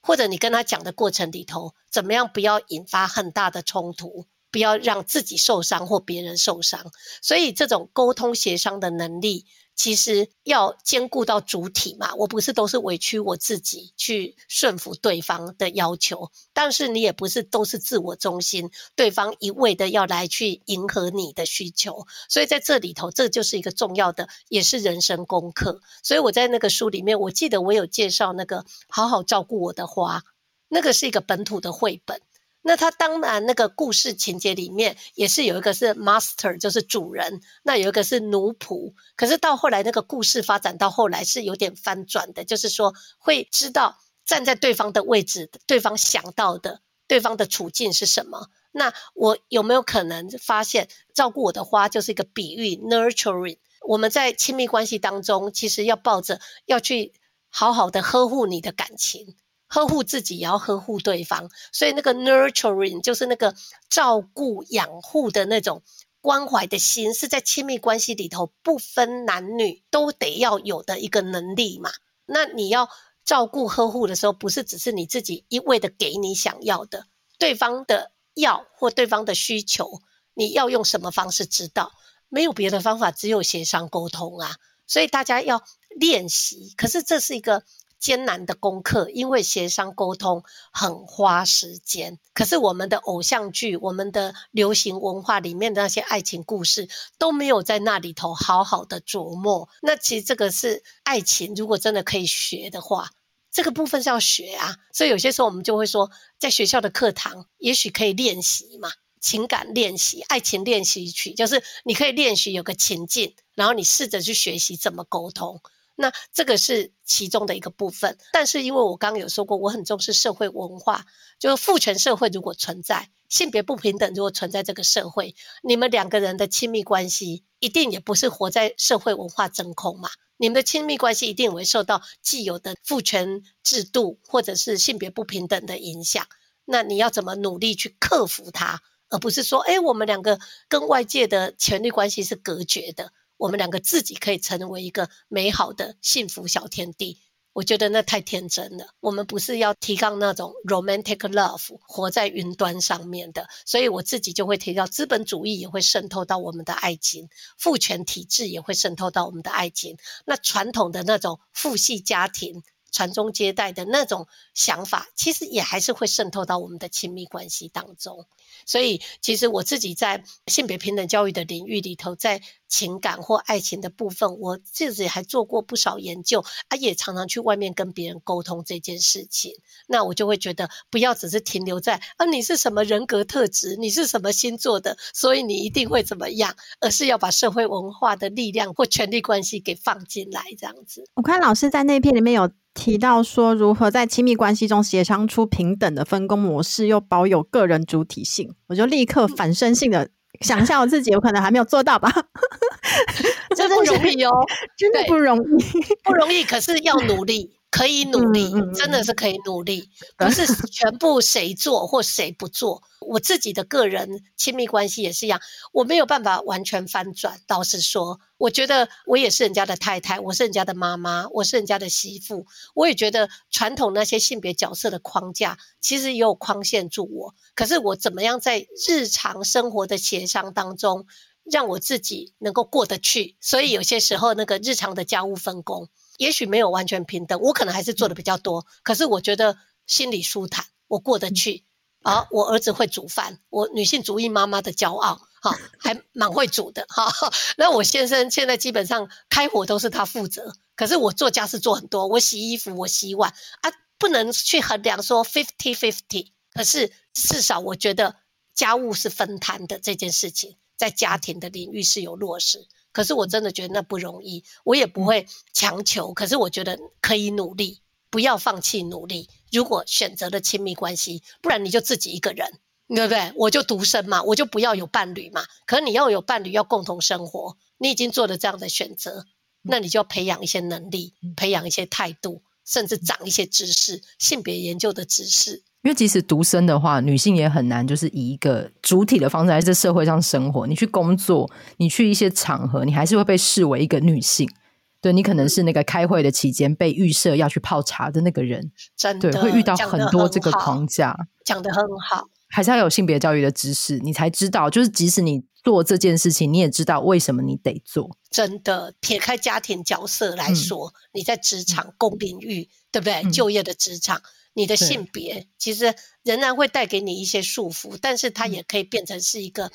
或者你跟他讲的过程里头，怎么样不要引发很大的冲突，不要让自己受伤或别人受伤？所以这种沟通协商的能力。其实要兼顾到主体嘛，我不是都是委屈我自己去顺服对方的要求，但是你也不是都是自我中心，对方一味的要来去迎合你的需求，所以在这里头，这就是一个重要的，也是人生功课。所以我在那个书里面，我记得我有介绍那个好好照顾我的花，那个是一个本土的绘本。那他当然，那个故事情节里面也是有一个是 master，就是主人，那有一个是奴仆。可是到后来，那个故事发展到后来是有点翻转的，就是说会知道站在对方的位置，对方想到的，对方的处境是什么。那我有没有可能发现，照顾我的花就是一个比喻，nurturing。我们在亲密关系当中，其实要抱着要去好好的呵护你的感情。呵护自己也要呵护对方，所以那个 nurturing 就是那个照顾养护的那种关怀的心，是在亲密关系里头不分男女都得要有的一个能力嘛。那你要照顾呵护的时候，不是只是你自己一味的给你想要的，对方的要或对方的需求，你要用什么方式知道？没有别的方法，只有协商沟通啊。所以大家要练习，可是这是一个。艰难的功课，因为协商沟通很花时间。可是我们的偶像剧、我们的流行文化里面的那些爱情故事都没有在那里头好好的琢磨。那其实这个是爱情，如果真的可以学的话，这个部分是要学啊。所以有些时候我们就会说，在学校的课堂也许可以练习嘛，情感练习、爱情练习曲，就是你可以练习有个情境，然后你试着去学习怎么沟通。那这个是其中的一个部分，但是因为我刚刚有说过，我很重视社会文化，就是父权社会如果存在，性别不平等如果存在这个社会，你们两个人的亲密关系一定也不是活在社会文化真空嘛，你们的亲密关系一定也会受到既有的父权制度或者是性别不平等的影响，那你要怎么努力去克服它，而不是说，哎，我们两个跟外界的权力关系是隔绝的。我们两个自己可以成为一个美好的幸福小天地，我觉得那太天真了。我们不是要提倡那种 romantic love，活在云端上面的。所以我自己就会提到，资本主义也会渗透到我们的爱情，父权体制也会渗透到我们的爱情。那传统的那种父系家庭，传宗接代的那种想法，其实也还是会渗透到我们的亲密关系当中。所以，其实我自己在性别平等教育的领域里头，在情感或爱情的部分，我自己还做过不少研究，啊，也常常去外面跟别人沟通这件事情。那我就会觉得，不要只是停留在啊，你是什么人格特质，你是什么星座的，所以你一定会怎么样，而是要把社会文化的力量或权力关系给放进来，这样子。我看老师在那篇里面有提到说，如何在亲密关系中协商出平等的分工模式，又保有个人主体性。我就立刻反身性的想象我自己，有可能还没有做到吧？这不容易哦，真的不容易，不容易，可是要努力。可以努力，真的是可以努力，不是 全部谁做或谁不做。我自己的个人亲密关系也是一样，我没有办法完全翻转。倒是说，我觉得我也是人家的太太，我是人家的妈妈，我是人家的媳妇。我也觉得传统那些性别角色的框架，其实也有框限住我。可是我怎么样在日常生活的协商当中，让我自己能够过得去？所以有些时候，那个日常的家务分工。也许没有完全平等，我可能还是做的比较多，可是我觉得心里舒坦，我过得去。啊，我儿子会煮饭，我女性主义妈妈的骄傲，哈，还蛮会煮的，哈。那我先生现在基本上开火都是他负责，可是我做家事做很多，我洗衣服，我洗碗啊，不能去衡量说 fifty fifty，可是至少我觉得家务是分摊的这件事情，在家庭的领域是有落实。可是我真的觉得那不容易，我也不会强求。可是我觉得可以努力，不要放弃努力。如果选择了亲密关系，不然你就自己一个人，对不对？我就独身嘛，我就不要有伴侣嘛。可是你要有伴侣，要共同生活，你已经做了这样的选择，那你就要培养一些能力，培养一些态度，甚至长一些知识，性别研究的知识。因为即使独生的话，女性也很难，就是以一个主体的方式在这社会上生活。你去工作，你去一些场合，你还是会被视为一个女性。对，你可能是那个开会的期间被预设要去泡茶的那个人，真的对，会遇到很多这个框架。讲得很好，还是要有性别教育的知识，你才知道，就是即使你做这件事情，你也知道为什么你得做。真的，撇开家庭角色来说，嗯、你在职场公领域，对不对？嗯、就业的职场。你的性别其实仍然会带给你一些束缚，但是它也可以变成是一个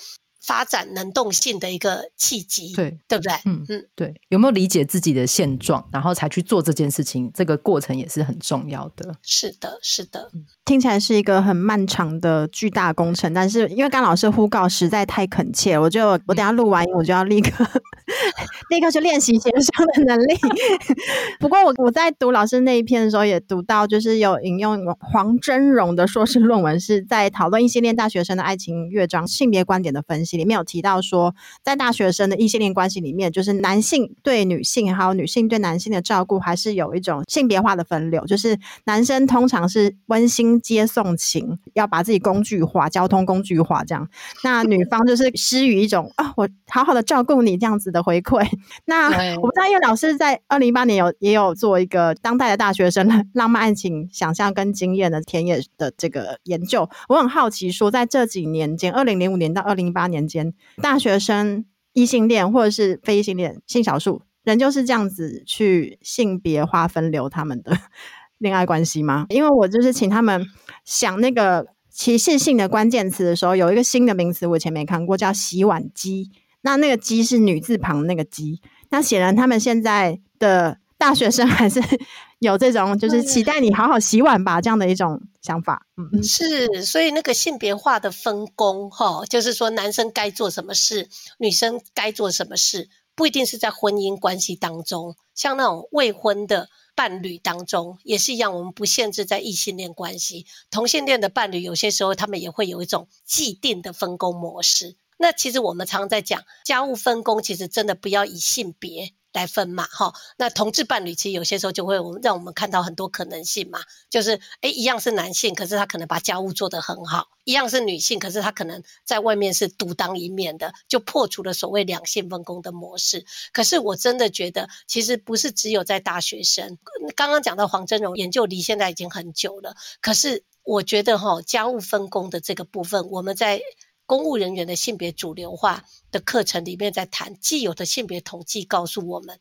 发展能动性的一个契机，对，对不对？嗯嗯，对。有没有理解自己的现状，然后才去做这件事情？这个过程也是很重要的。是的，是的。听起来是一个很漫长的巨大工程，但是因为刚老师呼告实在太恳切，我就我等下录完音，我就要立刻。立刻去练习协商的能力。不过我我在读老师那一篇的时候，也读到就是有引用黄真荣的硕士论文，是在讨论异性恋大学生的爱情乐章性别观点的分析里面有提到说，在大学生的异性恋关系里面，就是男性对女性还有女性对男性的照顾，还是有一种性别化的分流，就是男生通常是温馨接送情，要把自己工具化，交通工具化这样，那女方就是施予一种啊，我好好的照顾你这样子的。的回馈，那我不知道，因为老师在二零一八年有也有做一个当代的大学生浪漫爱情想象跟经验的田野的这个研究，我很好奇说，在这几年间，二零零五年到二零一八年间，大学生异性恋或者是非异性恋性少数，人就是这样子去性别划分流他们的 恋爱关系吗？因为我就是请他们想那个歧视性的关键词的时候，有一个新的名词我以前没看过，叫洗碗机。那那个“机”是女字旁那个“机”。那显然他们现在的大学生还是 有这种，就是期待你好好洗碗吧这样的一种想法。嗯，是，所以那个性别化的分工，哈，就是说男生该做什么事，女生该做什么事，不一定是在婚姻关系当中，像那种未婚的。伴侣当中也是一样，我们不限制在异性恋关系，同性恋的伴侣有些时候他们也会有一种既定的分工模式。那其实我们常常在讲家务分工，其实真的不要以性别。来分嘛，哈，那同志伴侣其实有些时候就会让我们看到很多可能性嘛，就是诶，一样是男性，可是他可能把家务做得很好；一样是女性，可是他可能在外面是独当一面的，就破除了所谓两性分工的模式。可是我真的觉得，其实不是只有在大学生。刚刚讲到黄真荣研究离现在已经很久了，可是我觉得哈，家务分工的这个部分，我们在。公务人员的性别主流化的课程里面，在谈既有的性别统计告诉我们，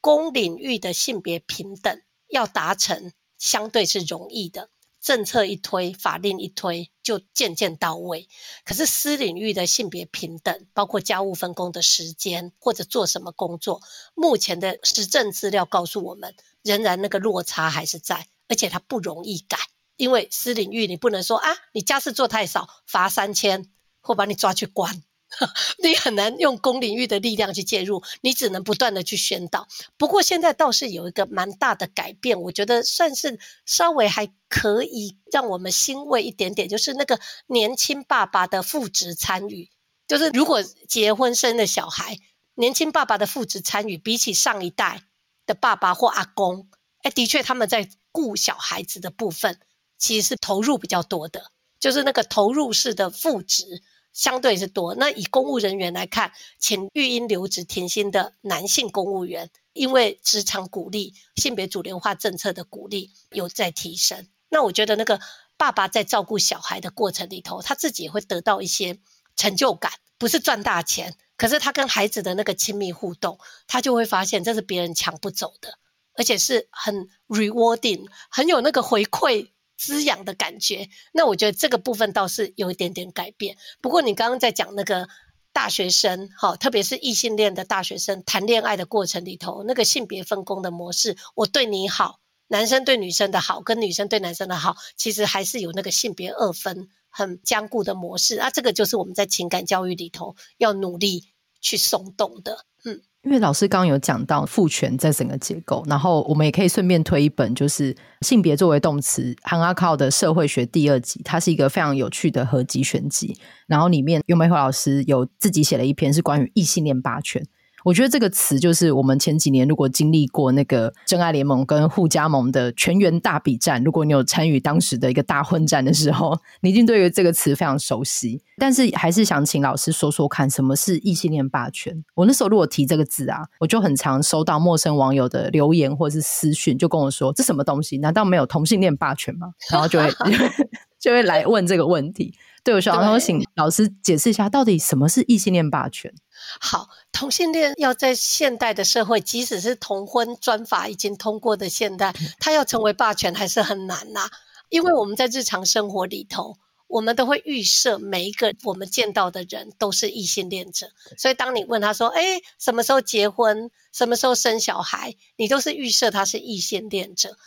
公领域的性别平等要达成相对是容易的，政策一推，法令一推就渐渐到位。可是私领域的性别平等，包括家务分工的时间或者做什么工作，目前的实证资料告诉我们，仍然那个落差还是在，而且它不容易改，因为私领域你不能说啊，你家事做太少，罚三千。或把你抓去关，你很难用公领域的力量去介入，你只能不断的去宣导。不过现在倒是有一个蛮大的改变，我觉得算是稍微还可以让我们欣慰一点点，就是那个年轻爸爸的父职参与，就是如果结婚生了小孩，年轻爸爸的父职参与，比起上一代的爸爸或阿公，哎，的确他们在顾小孩子的部分其实是投入比较多的，就是那个投入式的父职。相对是多。那以公务人员来看，请育婴留职停薪的男性公务员，因为职场鼓励性别主流化政策的鼓励有在提升。那我觉得那个爸爸在照顾小孩的过程里头，他自己也会得到一些成就感，不是赚大钱，可是他跟孩子的那个亲密互动，他就会发现这是别人抢不走的，而且是很 rewarding，很有那个回馈。滋养的感觉，那我觉得这个部分倒是有一点点改变。不过你刚刚在讲那个大学生，哈，特别是异性恋的大学生谈恋爱的过程里头，那个性别分工的模式，我对你好，男生对女生的好，跟女生对男生的好，其实还是有那个性别二分很坚固的模式啊。这个就是我们在情感教育里头要努力去松动的，嗯。因为老师刚刚有讲到父权在整个结构，然后我们也可以顺便推一本，就是性别作为动词韩阿靠的社会学第二集，它是一个非常有趣的合集选集，然后里面游玫瑰老师有自己写了一篇是关于异性恋霸权。我觉得这个词就是我们前几年如果经历过那个真爱联盟跟互加盟的全员大比战，如果你有参与当时的一个大混战的时候，你一定对于这个词非常熟悉。但是还是想请老师说说看，什么是异性恋霸权？我那时候如果提这个字啊，我就很常收到陌生网友的留言或者是私讯，就跟我说这什么东西？难道没有同性恋霸权吗？然后就会 就会来问这个问题。对，我想说，请老师解释一下，到底什么是异性恋霸权？好，同性恋要在现代的社会，即使是同婚专法已经通过的现代，他要成为霸权还是很难呐。因为我们在日常生活里头，我们都会预设每一个我们见到的人都是异性恋者，所以当你问他说：“哎，什么时候结婚？什么时候生小孩？”你都是预设他是异性恋者。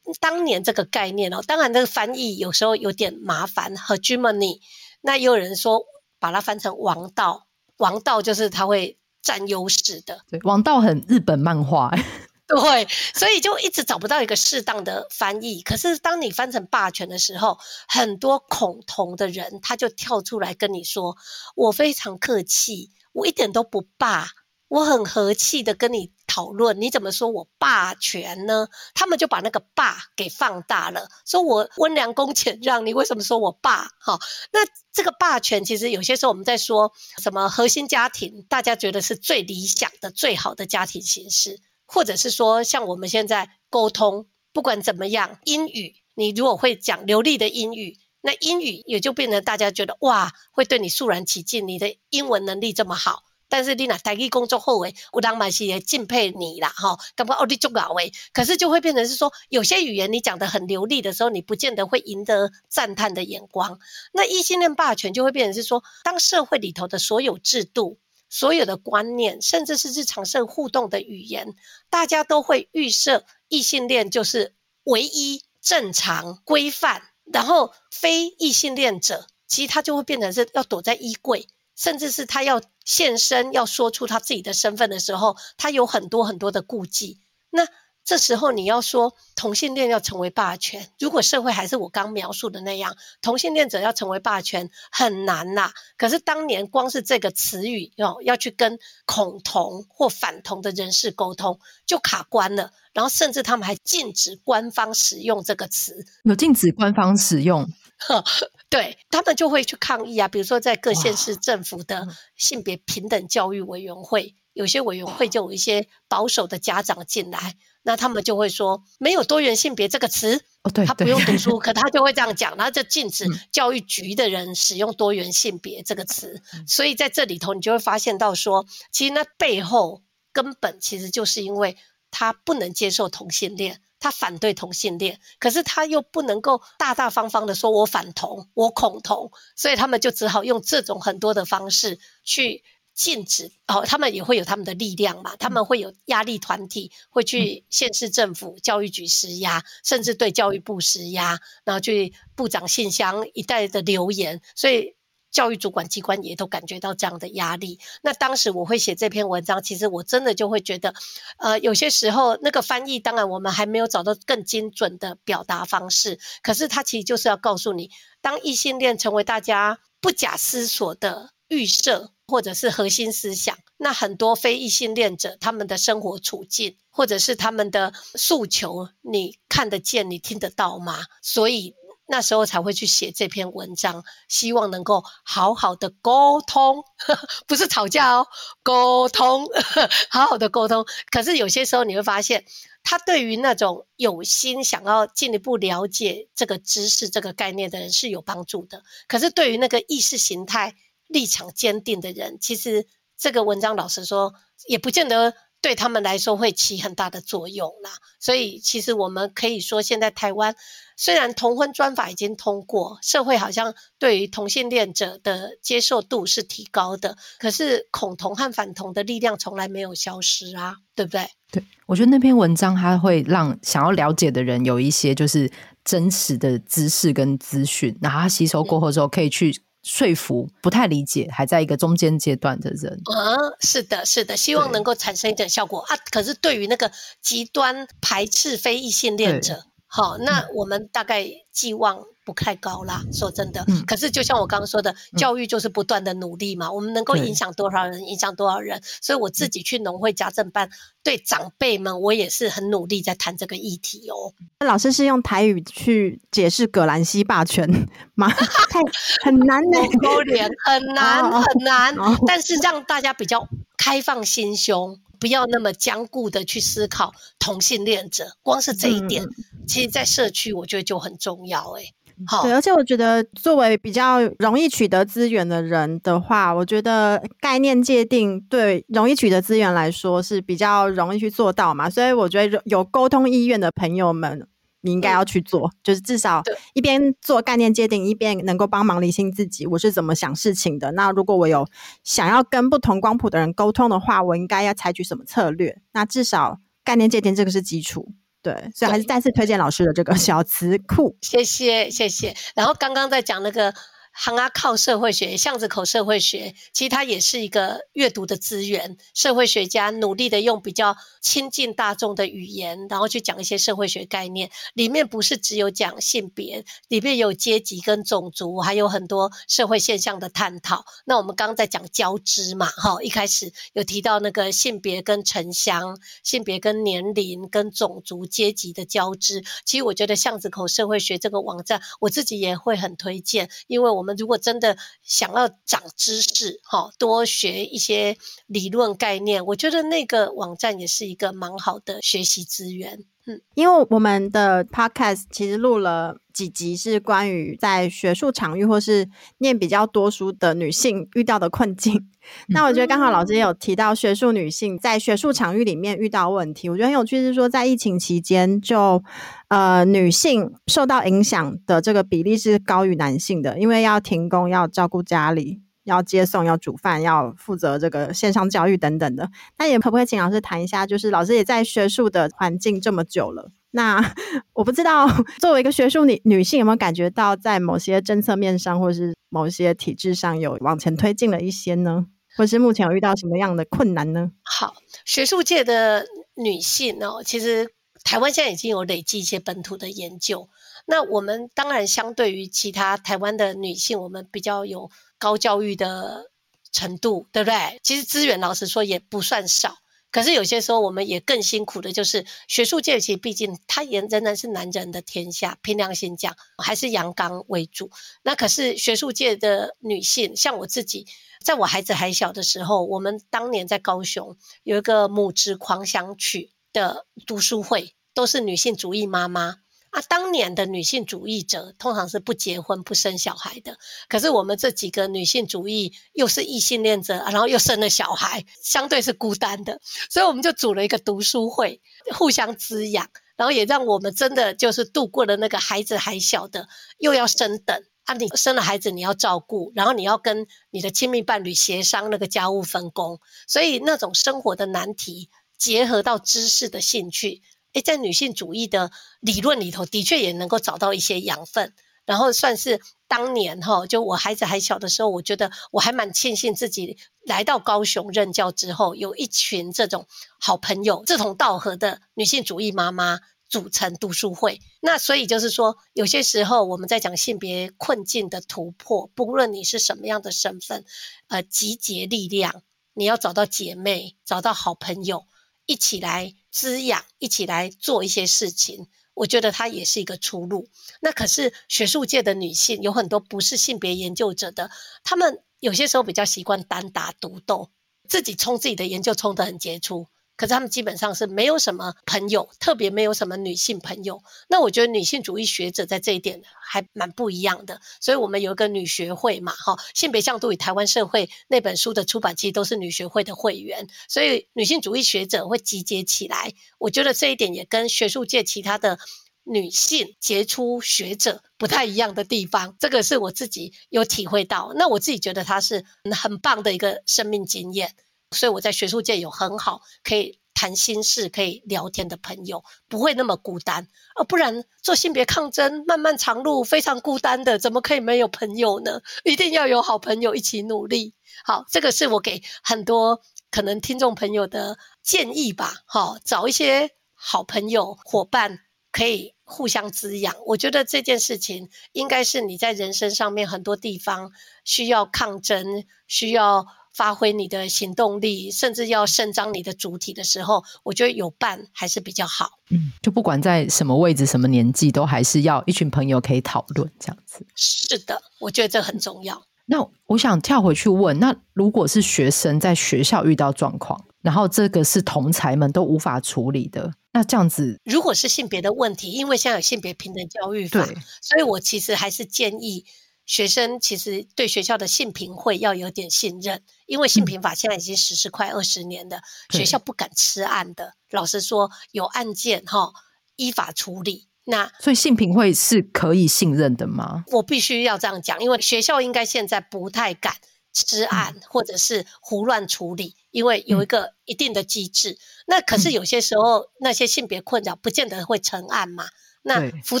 当年这个概念哦，当然这个翻译有时候有点麻烦，hegemony，那也有人说把它翻成王道。王道就是他会占优势的，对，王道很日本漫画，对，所以就一直找不到一个适当的翻译。可是当你翻成霸权的时候，很多恐同的人他就跳出来跟你说：“我非常客气，我一点都不霸。”我很和气的跟你讨论，你怎么说我霸权呢？他们就把那个霸给放大了，说我温良恭俭让，你为什么说我霸？哈，那这个霸权其实有些时候我们在说什么核心家庭，大家觉得是最理想的、最好的家庭形式，或者是说像我们现在沟通，不管怎么样，英语你如果会讲流利的英语，那英语也就变成大家觉得哇，会对你肃然起敬，你的英文能力这么好。但是你那台语工作后诶，有人嘛是也敬佩你啦，哈，感觉哦你足够诶，可是就会变成是说，有些语言你讲得很流利的时候，你不见得会赢得赞叹的眼光。那异性恋霸权就会变成是说，当社会里头的所有制度、所有的观念，甚至是日常生活互动的语言，大家都会预设异性恋就是唯一正常规范，然后非异性恋者，其实他就会变成是要躲在衣柜。甚至是他要现身，要说出他自己的身份的时候，他有很多很多的顾忌。那这时候你要说同性恋要成为霸权，如果社会还是我刚描述的那样，同性恋者要成为霸权很难呐。可是当年光是这个词语哦要去跟恐同或反同的人士沟通，就卡关了。然后甚至他们还禁止官方使用这个词，有禁止官方使用。对，他们就会去抗议啊，比如说在各县市政府的性别平等教育委员会，有些委员会就有一些保守的家长进来，那他们就会说没有多元性别这个词，哦，对，他不用读 书，可他就会这样讲，然后就禁止教育局的人使用多元性别这个词，所以在这里头你就会发现到说，其实那背后根本其实就是因为他不能接受同性恋。他反对同性恋，可是他又不能够大大方方的说“我反同，我恐同”，所以他们就只好用这种很多的方式去禁止。哦，他们也会有他们的力量嘛，他们会有压力团体，会去县市政府、教育局施压，甚至对教育部施压，然后去部长信箱一带的留言，所以。教育主管机关也都感觉到这样的压力。那当时我会写这篇文章，其实我真的就会觉得，呃，有些时候那个翻译，当然我们还没有找到更精准的表达方式。可是它其实就是要告诉你，当异性恋成为大家不假思索的预设或者是核心思想，那很多非异性恋者他们的生活处境或者是他们的诉求，你看得见，你听得到吗？所以。那时候才会去写这篇文章，希望能够好好的沟通，不是吵架哦，沟通，好好的沟通。可是有些时候你会发现，他对于那种有心想要进一步了解这个知识、这个概念的人是有帮助的。可是对于那个意识形态立场坚定的人，其实这个文章老实说也不见得。对他们来说会起很大的作用啦，所以其实我们可以说，现在台湾虽然同婚专法已经通过，社会好像对于同性恋者的接受度是提高的，可是恐同和反同的力量从来没有消失啊，对不对？对，我觉得那篇文章它会让想要了解的人有一些就是真实的知识跟资讯，然后他吸收过后之后可以去。说服不太理解，还在一个中间阶段的人，啊，是的，是的，希望能够产生一点效果。啊。可是对于那个极端排斥非异性恋者，好，那我们大概寄望。不太高啦，说真的。嗯、可是就像我刚刚说的，嗯、教育就是不断的努力嘛。嗯、我们能够影响多少人，影响多少人。所以我自己去农会家政班，嗯、对长辈们，我也是很努力在谈这个议题哦。那老师是用台语去解释葛兰西霸权 吗？太很难呢，勾脸很难 很难。但是让大家比较开放心胸。不要那么僵固的去思考同性恋者，光是这一点，嗯、其实，在社区我觉得就很重要、欸。哎，好，对，而且我觉得作为比较容易取得资源的人的话，我觉得概念界定对容易取得资源来说是比较容易去做到嘛，所以我觉得有沟通意愿的朋友们。你应该要去做，嗯、就是至少一边做概念界定，一边能够帮忙理清自己，我是怎么想事情的。那如果我有想要跟不同光谱的人沟通的话，我应该要采取什么策略？那至少概念界定这个是基础，对，所以还是再次推荐老师的这个 小词库。谢谢谢谢。然后刚刚在讲那个。行啊，靠社会学，巷子口社会学，其实它也是一个阅读的资源。社会学家努力的用比较亲近大众的语言，然后去讲一些社会学概念。里面不是只有讲性别，里面有阶级跟种族，还有很多社会现象的探讨。那我们刚刚在讲交织嘛，哈，一开始有提到那个性别跟城乡、性别跟年龄、跟种族阶级的交织。其实我觉得巷子口社会学这个网站，我自己也会很推荐，因为我。我们如果真的想要长知识，哈，多学一些理论概念，我觉得那个网站也是一个蛮好的学习资源。嗯，因为我们的 podcast 其实录了几集，是关于在学术场域或是念比较多书的女性遇到的困境。嗯、那我觉得刚好老师也有提到学术女性在学术场域里面遇到问题，我觉得很有趣，是说在疫情期间就呃女性受到影响的这个比例是高于男性的，因为要停工，要照顾家里。要接送，要煮饭，要负责这个线上教育等等的。那也可不可以请老师谈一下？就是老师也在学术的环境这么久了，那 我不知道作为一个学术女女性，有没有感觉到在某些政策面上，或是某些体制上有往前推进了一些呢？或是目前有遇到什么样的困难呢？好，学术界的女性哦，其实台湾现在已经有累积一些本土的研究。那我们当然相对于其他台湾的女性，我们比较有。高教育的程度，对不对？其实资源老实说也不算少，可是有些时候我们也更辛苦的，就是学术界其实毕竟它也仍然是男人的天下，凭良心讲还是阳刚为主。那可是学术界的女性，像我自己，在我孩子还小的时候，我们当年在高雄有一个母职狂想曲的读书会，都是女性主义妈妈。啊，当年的女性主义者通常是不结婚、不生小孩的。可是我们这几个女性主义又是异性恋者，然后又生了小孩，相对是孤单的。所以我们就组了一个读书会，互相滋养，然后也让我们真的就是度过了那个孩子还小的，又要升等啊，你生了孩子你要照顾，然后你要跟你的亲密伴侣协商那个家务分工，所以那种生活的难题结合到知识的兴趣。诶，在女性主义的理论里头，的确也能够找到一些养分，然后算是当年哈，就我孩子还小的时候，我觉得我还蛮庆幸自己来到高雄任教之后，有一群这种好朋友，志同道合的女性主义妈妈组成读书会。那所以就是说，有些时候我们在讲性别困境的突破，不论你是什么样的身份，呃，集结力量，你要找到姐妹，找到好朋友，一起来。滋养，一起来做一些事情，我觉得它也是一个出路。那可是学术界的女性有很多不是性别研究者的，她们有些时候比较习惯单打独斗，自己冲自己的研究冲得很杰出。可是他们基本上是没有什么朋友，特别没有什么女性朋友。那我觉得女性主义学者在这一点还蛮不一样的。所以我们有一个女学会嘛，哈，性别向度与台湾社会那本书的出版其实都是女学会的会员，所以女性主义学者会集结起来。我觉得这一点也跟学术界其他的女性杰出学者不太一样的地方，这个是我自己有体会到。那我自己觉得它是很棒的一个生命经验。所以我在学术界有很好可以谈心事、可以聊天的朋友，不会那么孤单。啊不然做性别抗争漫漫长路，非常孤单的，怎么可以没有朋友呢？一定要有好朋友一起努力。好，这个是我给很多可能听众朋友的建议吧。好，找一些好朋友伙伴，可以互相滋养。我觉得这件事情应该是你在人生上面很多地方需要抗争，需要。发挥你的行动力，甚至要伸张你的主体的时候，我觉得有伴还是比较好。嗯，就不管在什么位置、什么年纪，都还是要一群朋友可以讨论这样子。是的，我觉得这很重要。那我想跳回去问，那如果是学生在学校遇到状况，然后这个是同才们都无法处理的，那这样子，如果是性别的问题，因为现在有性别平等教育法，所以我其实还是建议。学生其实对学校的性平会要有点信任，因为性平法现在已经实施快二十年了，嗯，学校不敢吃案的。老实说，有案件哈，依法处理。那所以性平会是可以信任的吗？我必须要这样讲，因为学校应该现在不太敢吃案，嗯，或者是胡乱处理，因为有一个一定的机制。嗯，那可是有些时候，那些性别困扰不见得会成案嘛。那辅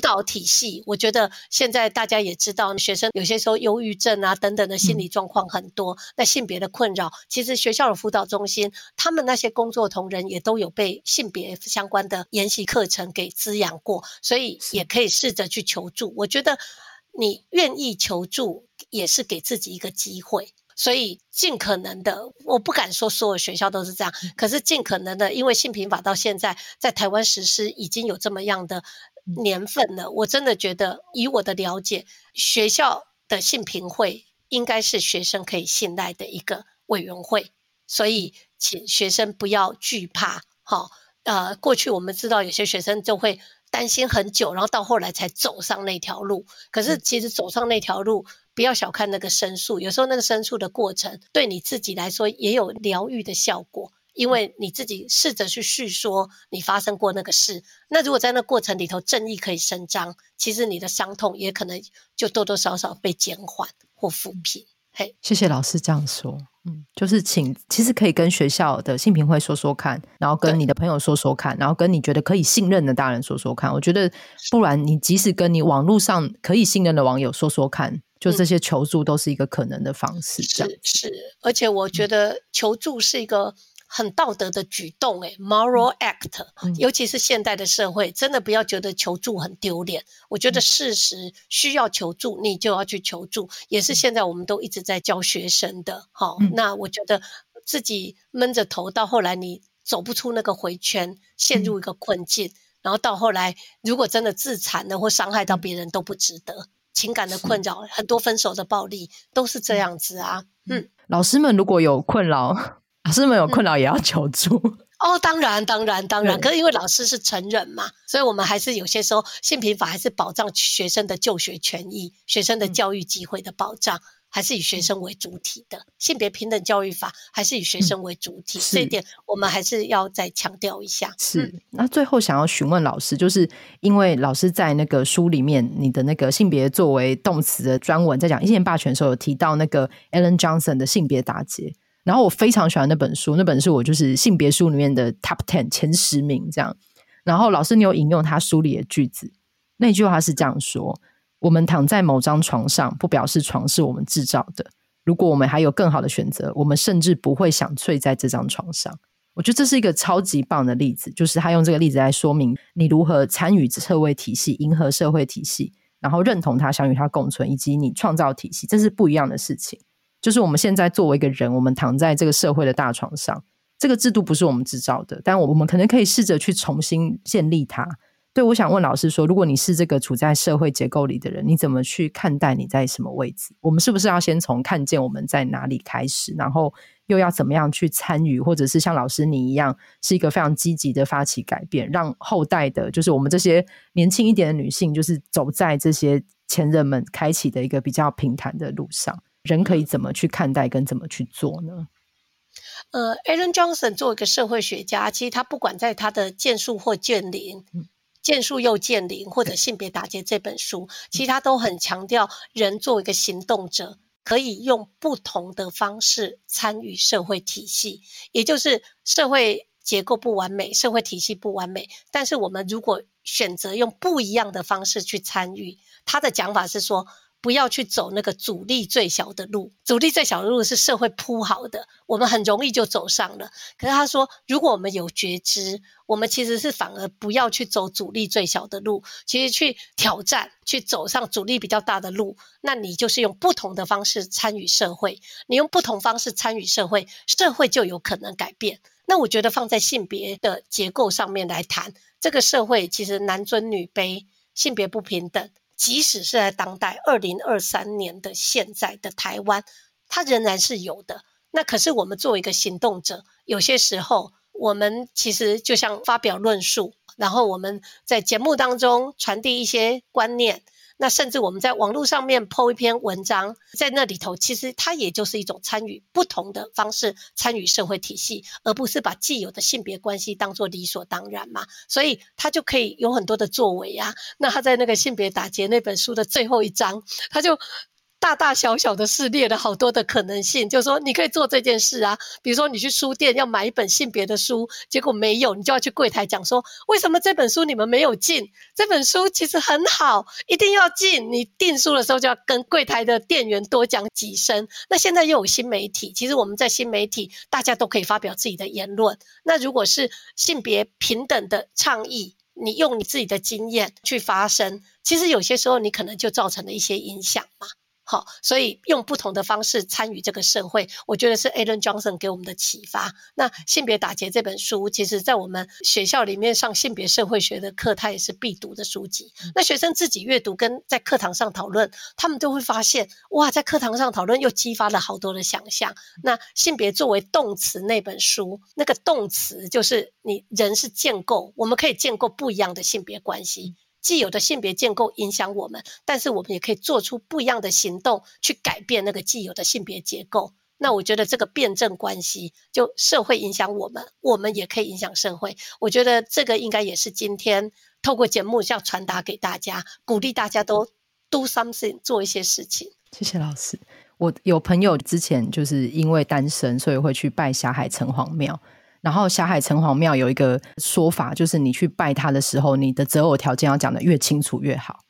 导体系，我觉得现在大家也知道，学生有些时候忧郁症啊等等的心理状况很多。嗯、那性别的困扰，其实学校的辅导中心，他们那些工作同仁也都有被性别相关的研习课程给滋养过，所以也可以试着去求助。我觉得你愿意求助，也是给自己一个机会。所以尽可能的，我不敢说所有学校都是这样，可是尽可能的，因为性平法到现在在台湾实施已经有这么样的。年份了，我真的觉得，以我的了解，学校的性评会应该是学生可以信赖的一个委员会，所以请学生不要惧怕，好，呃，过去我们知道有些学生就会担心很久，然后到后来才走上那条路。可是其实走上那条路，不要小看那个申诉，有时候那个申诉的过程对你自己来说也有疗愈的效果。因为你自己试着去叙说你发生过那个事，那如果在那过程里头正义可以伸张，其实你的伤痛也可能就多多少少被减缓或抚平。嘿，谢谢老师这样说。嗯，就是请，其实可以跟学校的性评会说说看，然后跟你的朋友说说看，然后跟你觉得可以信任的大人说说看。我觉得，不然你即使跟你网络上可以信任的网友说说看，就这些求助都是一个可能的方式。这样。是是，而且我觉得求助是一个。很道德的举动，诶 moral act，尤其是现代的社会，真的不要觉得求助很丢脸。我觉得事实需要求助，你就要去求助，也是现在我们都一直在教学生的。好，那我觉得自己闷着头，到后来你走不出那个回圈，陷入一个困境，然后到后来如果真的自残了或伤害到别人，都不值得。情感的困扰，很多分手的暴力都是这样子啊。嗯，老师们如果有困扰。老师们有困扰也要求助、嗯、哦，当然，当然，当然。可是因为老师是成人嘛，所以我们还是有些时候性平法还是保障学生的就学权益、学生的教育机会的保障，嗯、还是以学生为主体的。性别平等教育法还是以学生为主体，嗯、这一点我们还是要再强调一下。是。嗯、那最后想要询问老师，就是因为老师在那个书里面，你的那个性别作为动词的专文，在讲一宪霸权的时候，有提到那个 Ellen Johnson 的性别打劫。然后我非常喜欢那本书，那本是我就是性别书里面的 top ten 前十名这样。然后老师，你有引用他书里的句子，那句话是这样说：“我们躺在某张床上，不表示床是我们制造的。如果我们还有更好的选择，我们甚至不会想睡在这张床上。”我觉得这是一个超级棒的例子，就是他用这个例子来说明你如何参与社会体系、迎合社会体系，然后认同他、想与他共存，以及你创造体系，这是不一样的事情。就是我们现在作为一个人，我们躺在这个社会的大床上，这个制度不是我们制造的，但我们可能可以试着去重新建立它。对，我想问老师说，如果你是这个处在社会结构里的人，你怎么去看待你在什么位置？我们是不是要先从看见我们在哪里开始，然后又要怎么样去参与，或者是像老师你一样，是一个非常积极的发起改变，让后代的，就是我们这些年轻一点的女性，就是走在这些前人们开启的一个比较平坦的路上。人可以怎么去看待跟怎么去做呢？呃，Alan Johnson 作为一个社会学家，其实他不管在他的《剑树或剑林》嗯、《见树又剑林》或者《性别打劫》这本书，嗯、其实他都很强调人作为一个行动者，可以用不同的方式参与社会体系，也就是社会结构不完美，社会体系不完美，但是我们如果选择用不一样的方式去参与，他的讲法是说。不要去走那个阻力最小的路，阻力最小的路是社会铺好的，我们很容易就走上了。可是他说，如果我们有觉知，我们其实是反而不要去走阻力最小的路，其实去挑战，去走上阻力比较大的路。那你就是用不同的方式参与社会，你用不同方式参与社会，社会就有可能改变。那我觉得放在性别的结构上面来谈，这个社会其实男尊女卑，性别不平等。即使是在当代二零二三年的现在的台湾，它仍然是有的。那可是我们作为一个行动者，有些时候我们其实就像发表论述，然后我们在节目当中传递一些观念。那甚至我们在网络上面 po 一篇文章，在那里头，其实它也就是一种参与不同的方式参与社会体系，而不是把既有的性别关系当做理所当然嘛。所以他就可以有很多的作为啊。那他在那个性别打劫那本书的最后一章，他就。大大小小的事列了好多的可能性，就是说你可以做这件事啊。比如说你去书店要买一本性别的书，结果没有，你就要去柜台讲说，为什么这本书你们没有进？这本书其实很好，一定要进。你订书的时候就要跟柜台的店员多讲几声。那现在又有新媒体，其实我们在新媒体大家都可以发表自己的言论。那如果是性别平等的倡议，你用你自己的经验去发声，其实有些时候你可能就造成了一些影响嘛。好，所以用不同的方式参与这个社会，我觉得是 Ellen Johnson 给我们的启发。那《性别打劫》这本书，其实在我们学校里面上性别社会学的课，它也是必读的书籍。那学生自己阅读跟在课堂上讨论，他们都会发现，哇，在课堂上讨论又激发了好多的想象。那性别作为动词那本书，那个动词就是你人是建构，我们可以建构不一样的性别关系。既有的性别建构影响我们，但是我们也可以做出不一样的行动去改变那个既有的性别结构。那我觉得这个辩证关系，就社会影响我们，我们也可以影响社会。我觉得这个应该也是今天透过节目要传达给大家，鼓励大家都 do something 做一些事情。谢谢老师。我有朋友之前就是因为单身，所以会去拜霞海城隍庙。然后霞海城隍庙有一个说法，就是你去拜他的时候，你的择偶条件要讲得越清楚越好，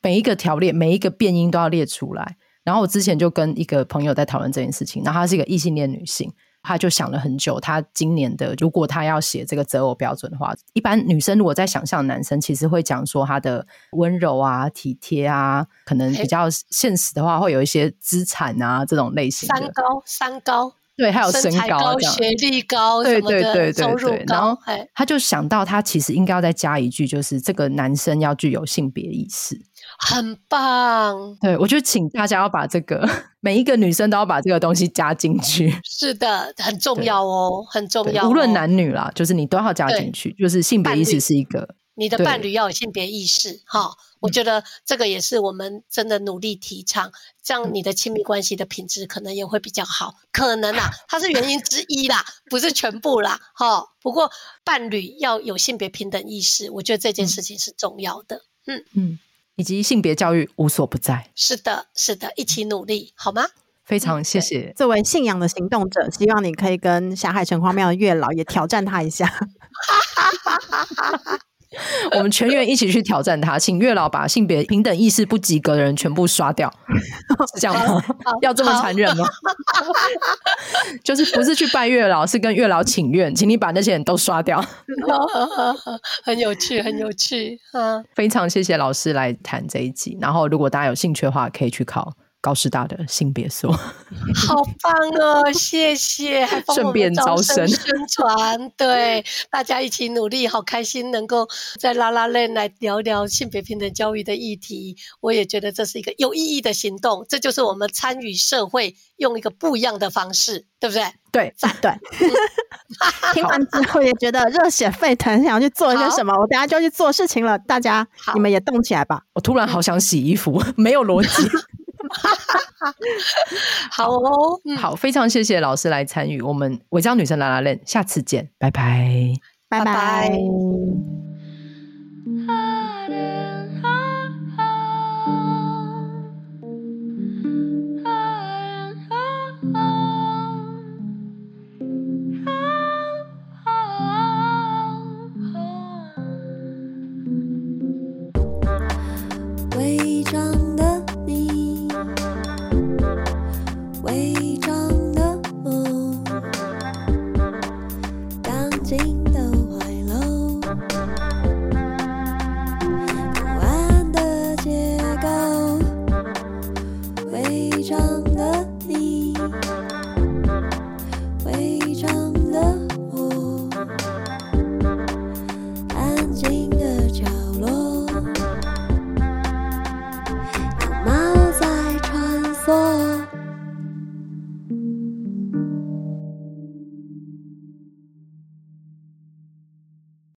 每一个条列、每一个变音都要列出来。然后我之前就跟一个朋友在讨论这件事情，然后她是一个异性恋女性，她就想了很久，她今年的如果她要写这个择偶标准的话，一般女生如果在想象男生，其实会讲说他的温柔啊、体贴啊，可能比较现实的话，会有一些资产啊这种类型的。三高，三高。对，还有身高、高学历高，对对对对对。然后他就想到，他其实应该要再加一句，就是这个男生要具有性别意识，很棒。对，我就请大家要把这个 每一个女生都要把这个东西加进去。是的，很重要哦，很重要哦。无论男女啦，就是你都要加进去，就是性别意识是一个。你的伴侣要有性别意识，哈，我觉得这个也是我们真的努力提倡，这样你的亲密关系的品质可能也会比较好，可能啊，它是原因之 一啦，不是全部啦，哈。不过伴侣要有性别平等意识，我觉得这件事情是重要的，嗯。嗯，以及性别教育无所不在，是的，是的，一起努力，好吗？非常谢谢，作为信仰的行动者，希望你可以跟霞海城隍庙的月老也挑战他一下。我们全员一起去挑战他，请月老把性别平等意识不及格的人全部刷掉，是这样吗？要这么残忍吗？就是不是去拜月老，是跟月老请愿，请你把那些人都刷掉。很有趣，很有趣。嗯，非常谢谢老师来谈这一集。然后，如果大家有兴趣的话，可以去考。高师大的性别所，好棒哦！谢谢，还帮我们招生宣传，对，大家一起努力，好开心能够在拉拉链来聊聊性别平等教育的议题。我也觉得这是一个有意义的行动，这就是我们参与社会用一个不一样的方式，对不对？对，对。听完之后也觉得热血沸腾，想要去做一些什么，我等下就去做事情了。大家，你们也动起来吧！我突然好想洗衣服，没有逻辑。好哦，好，非常谢谢老师来参与，我们伪装女生拉拉链，下次见，拜拜，拜拜。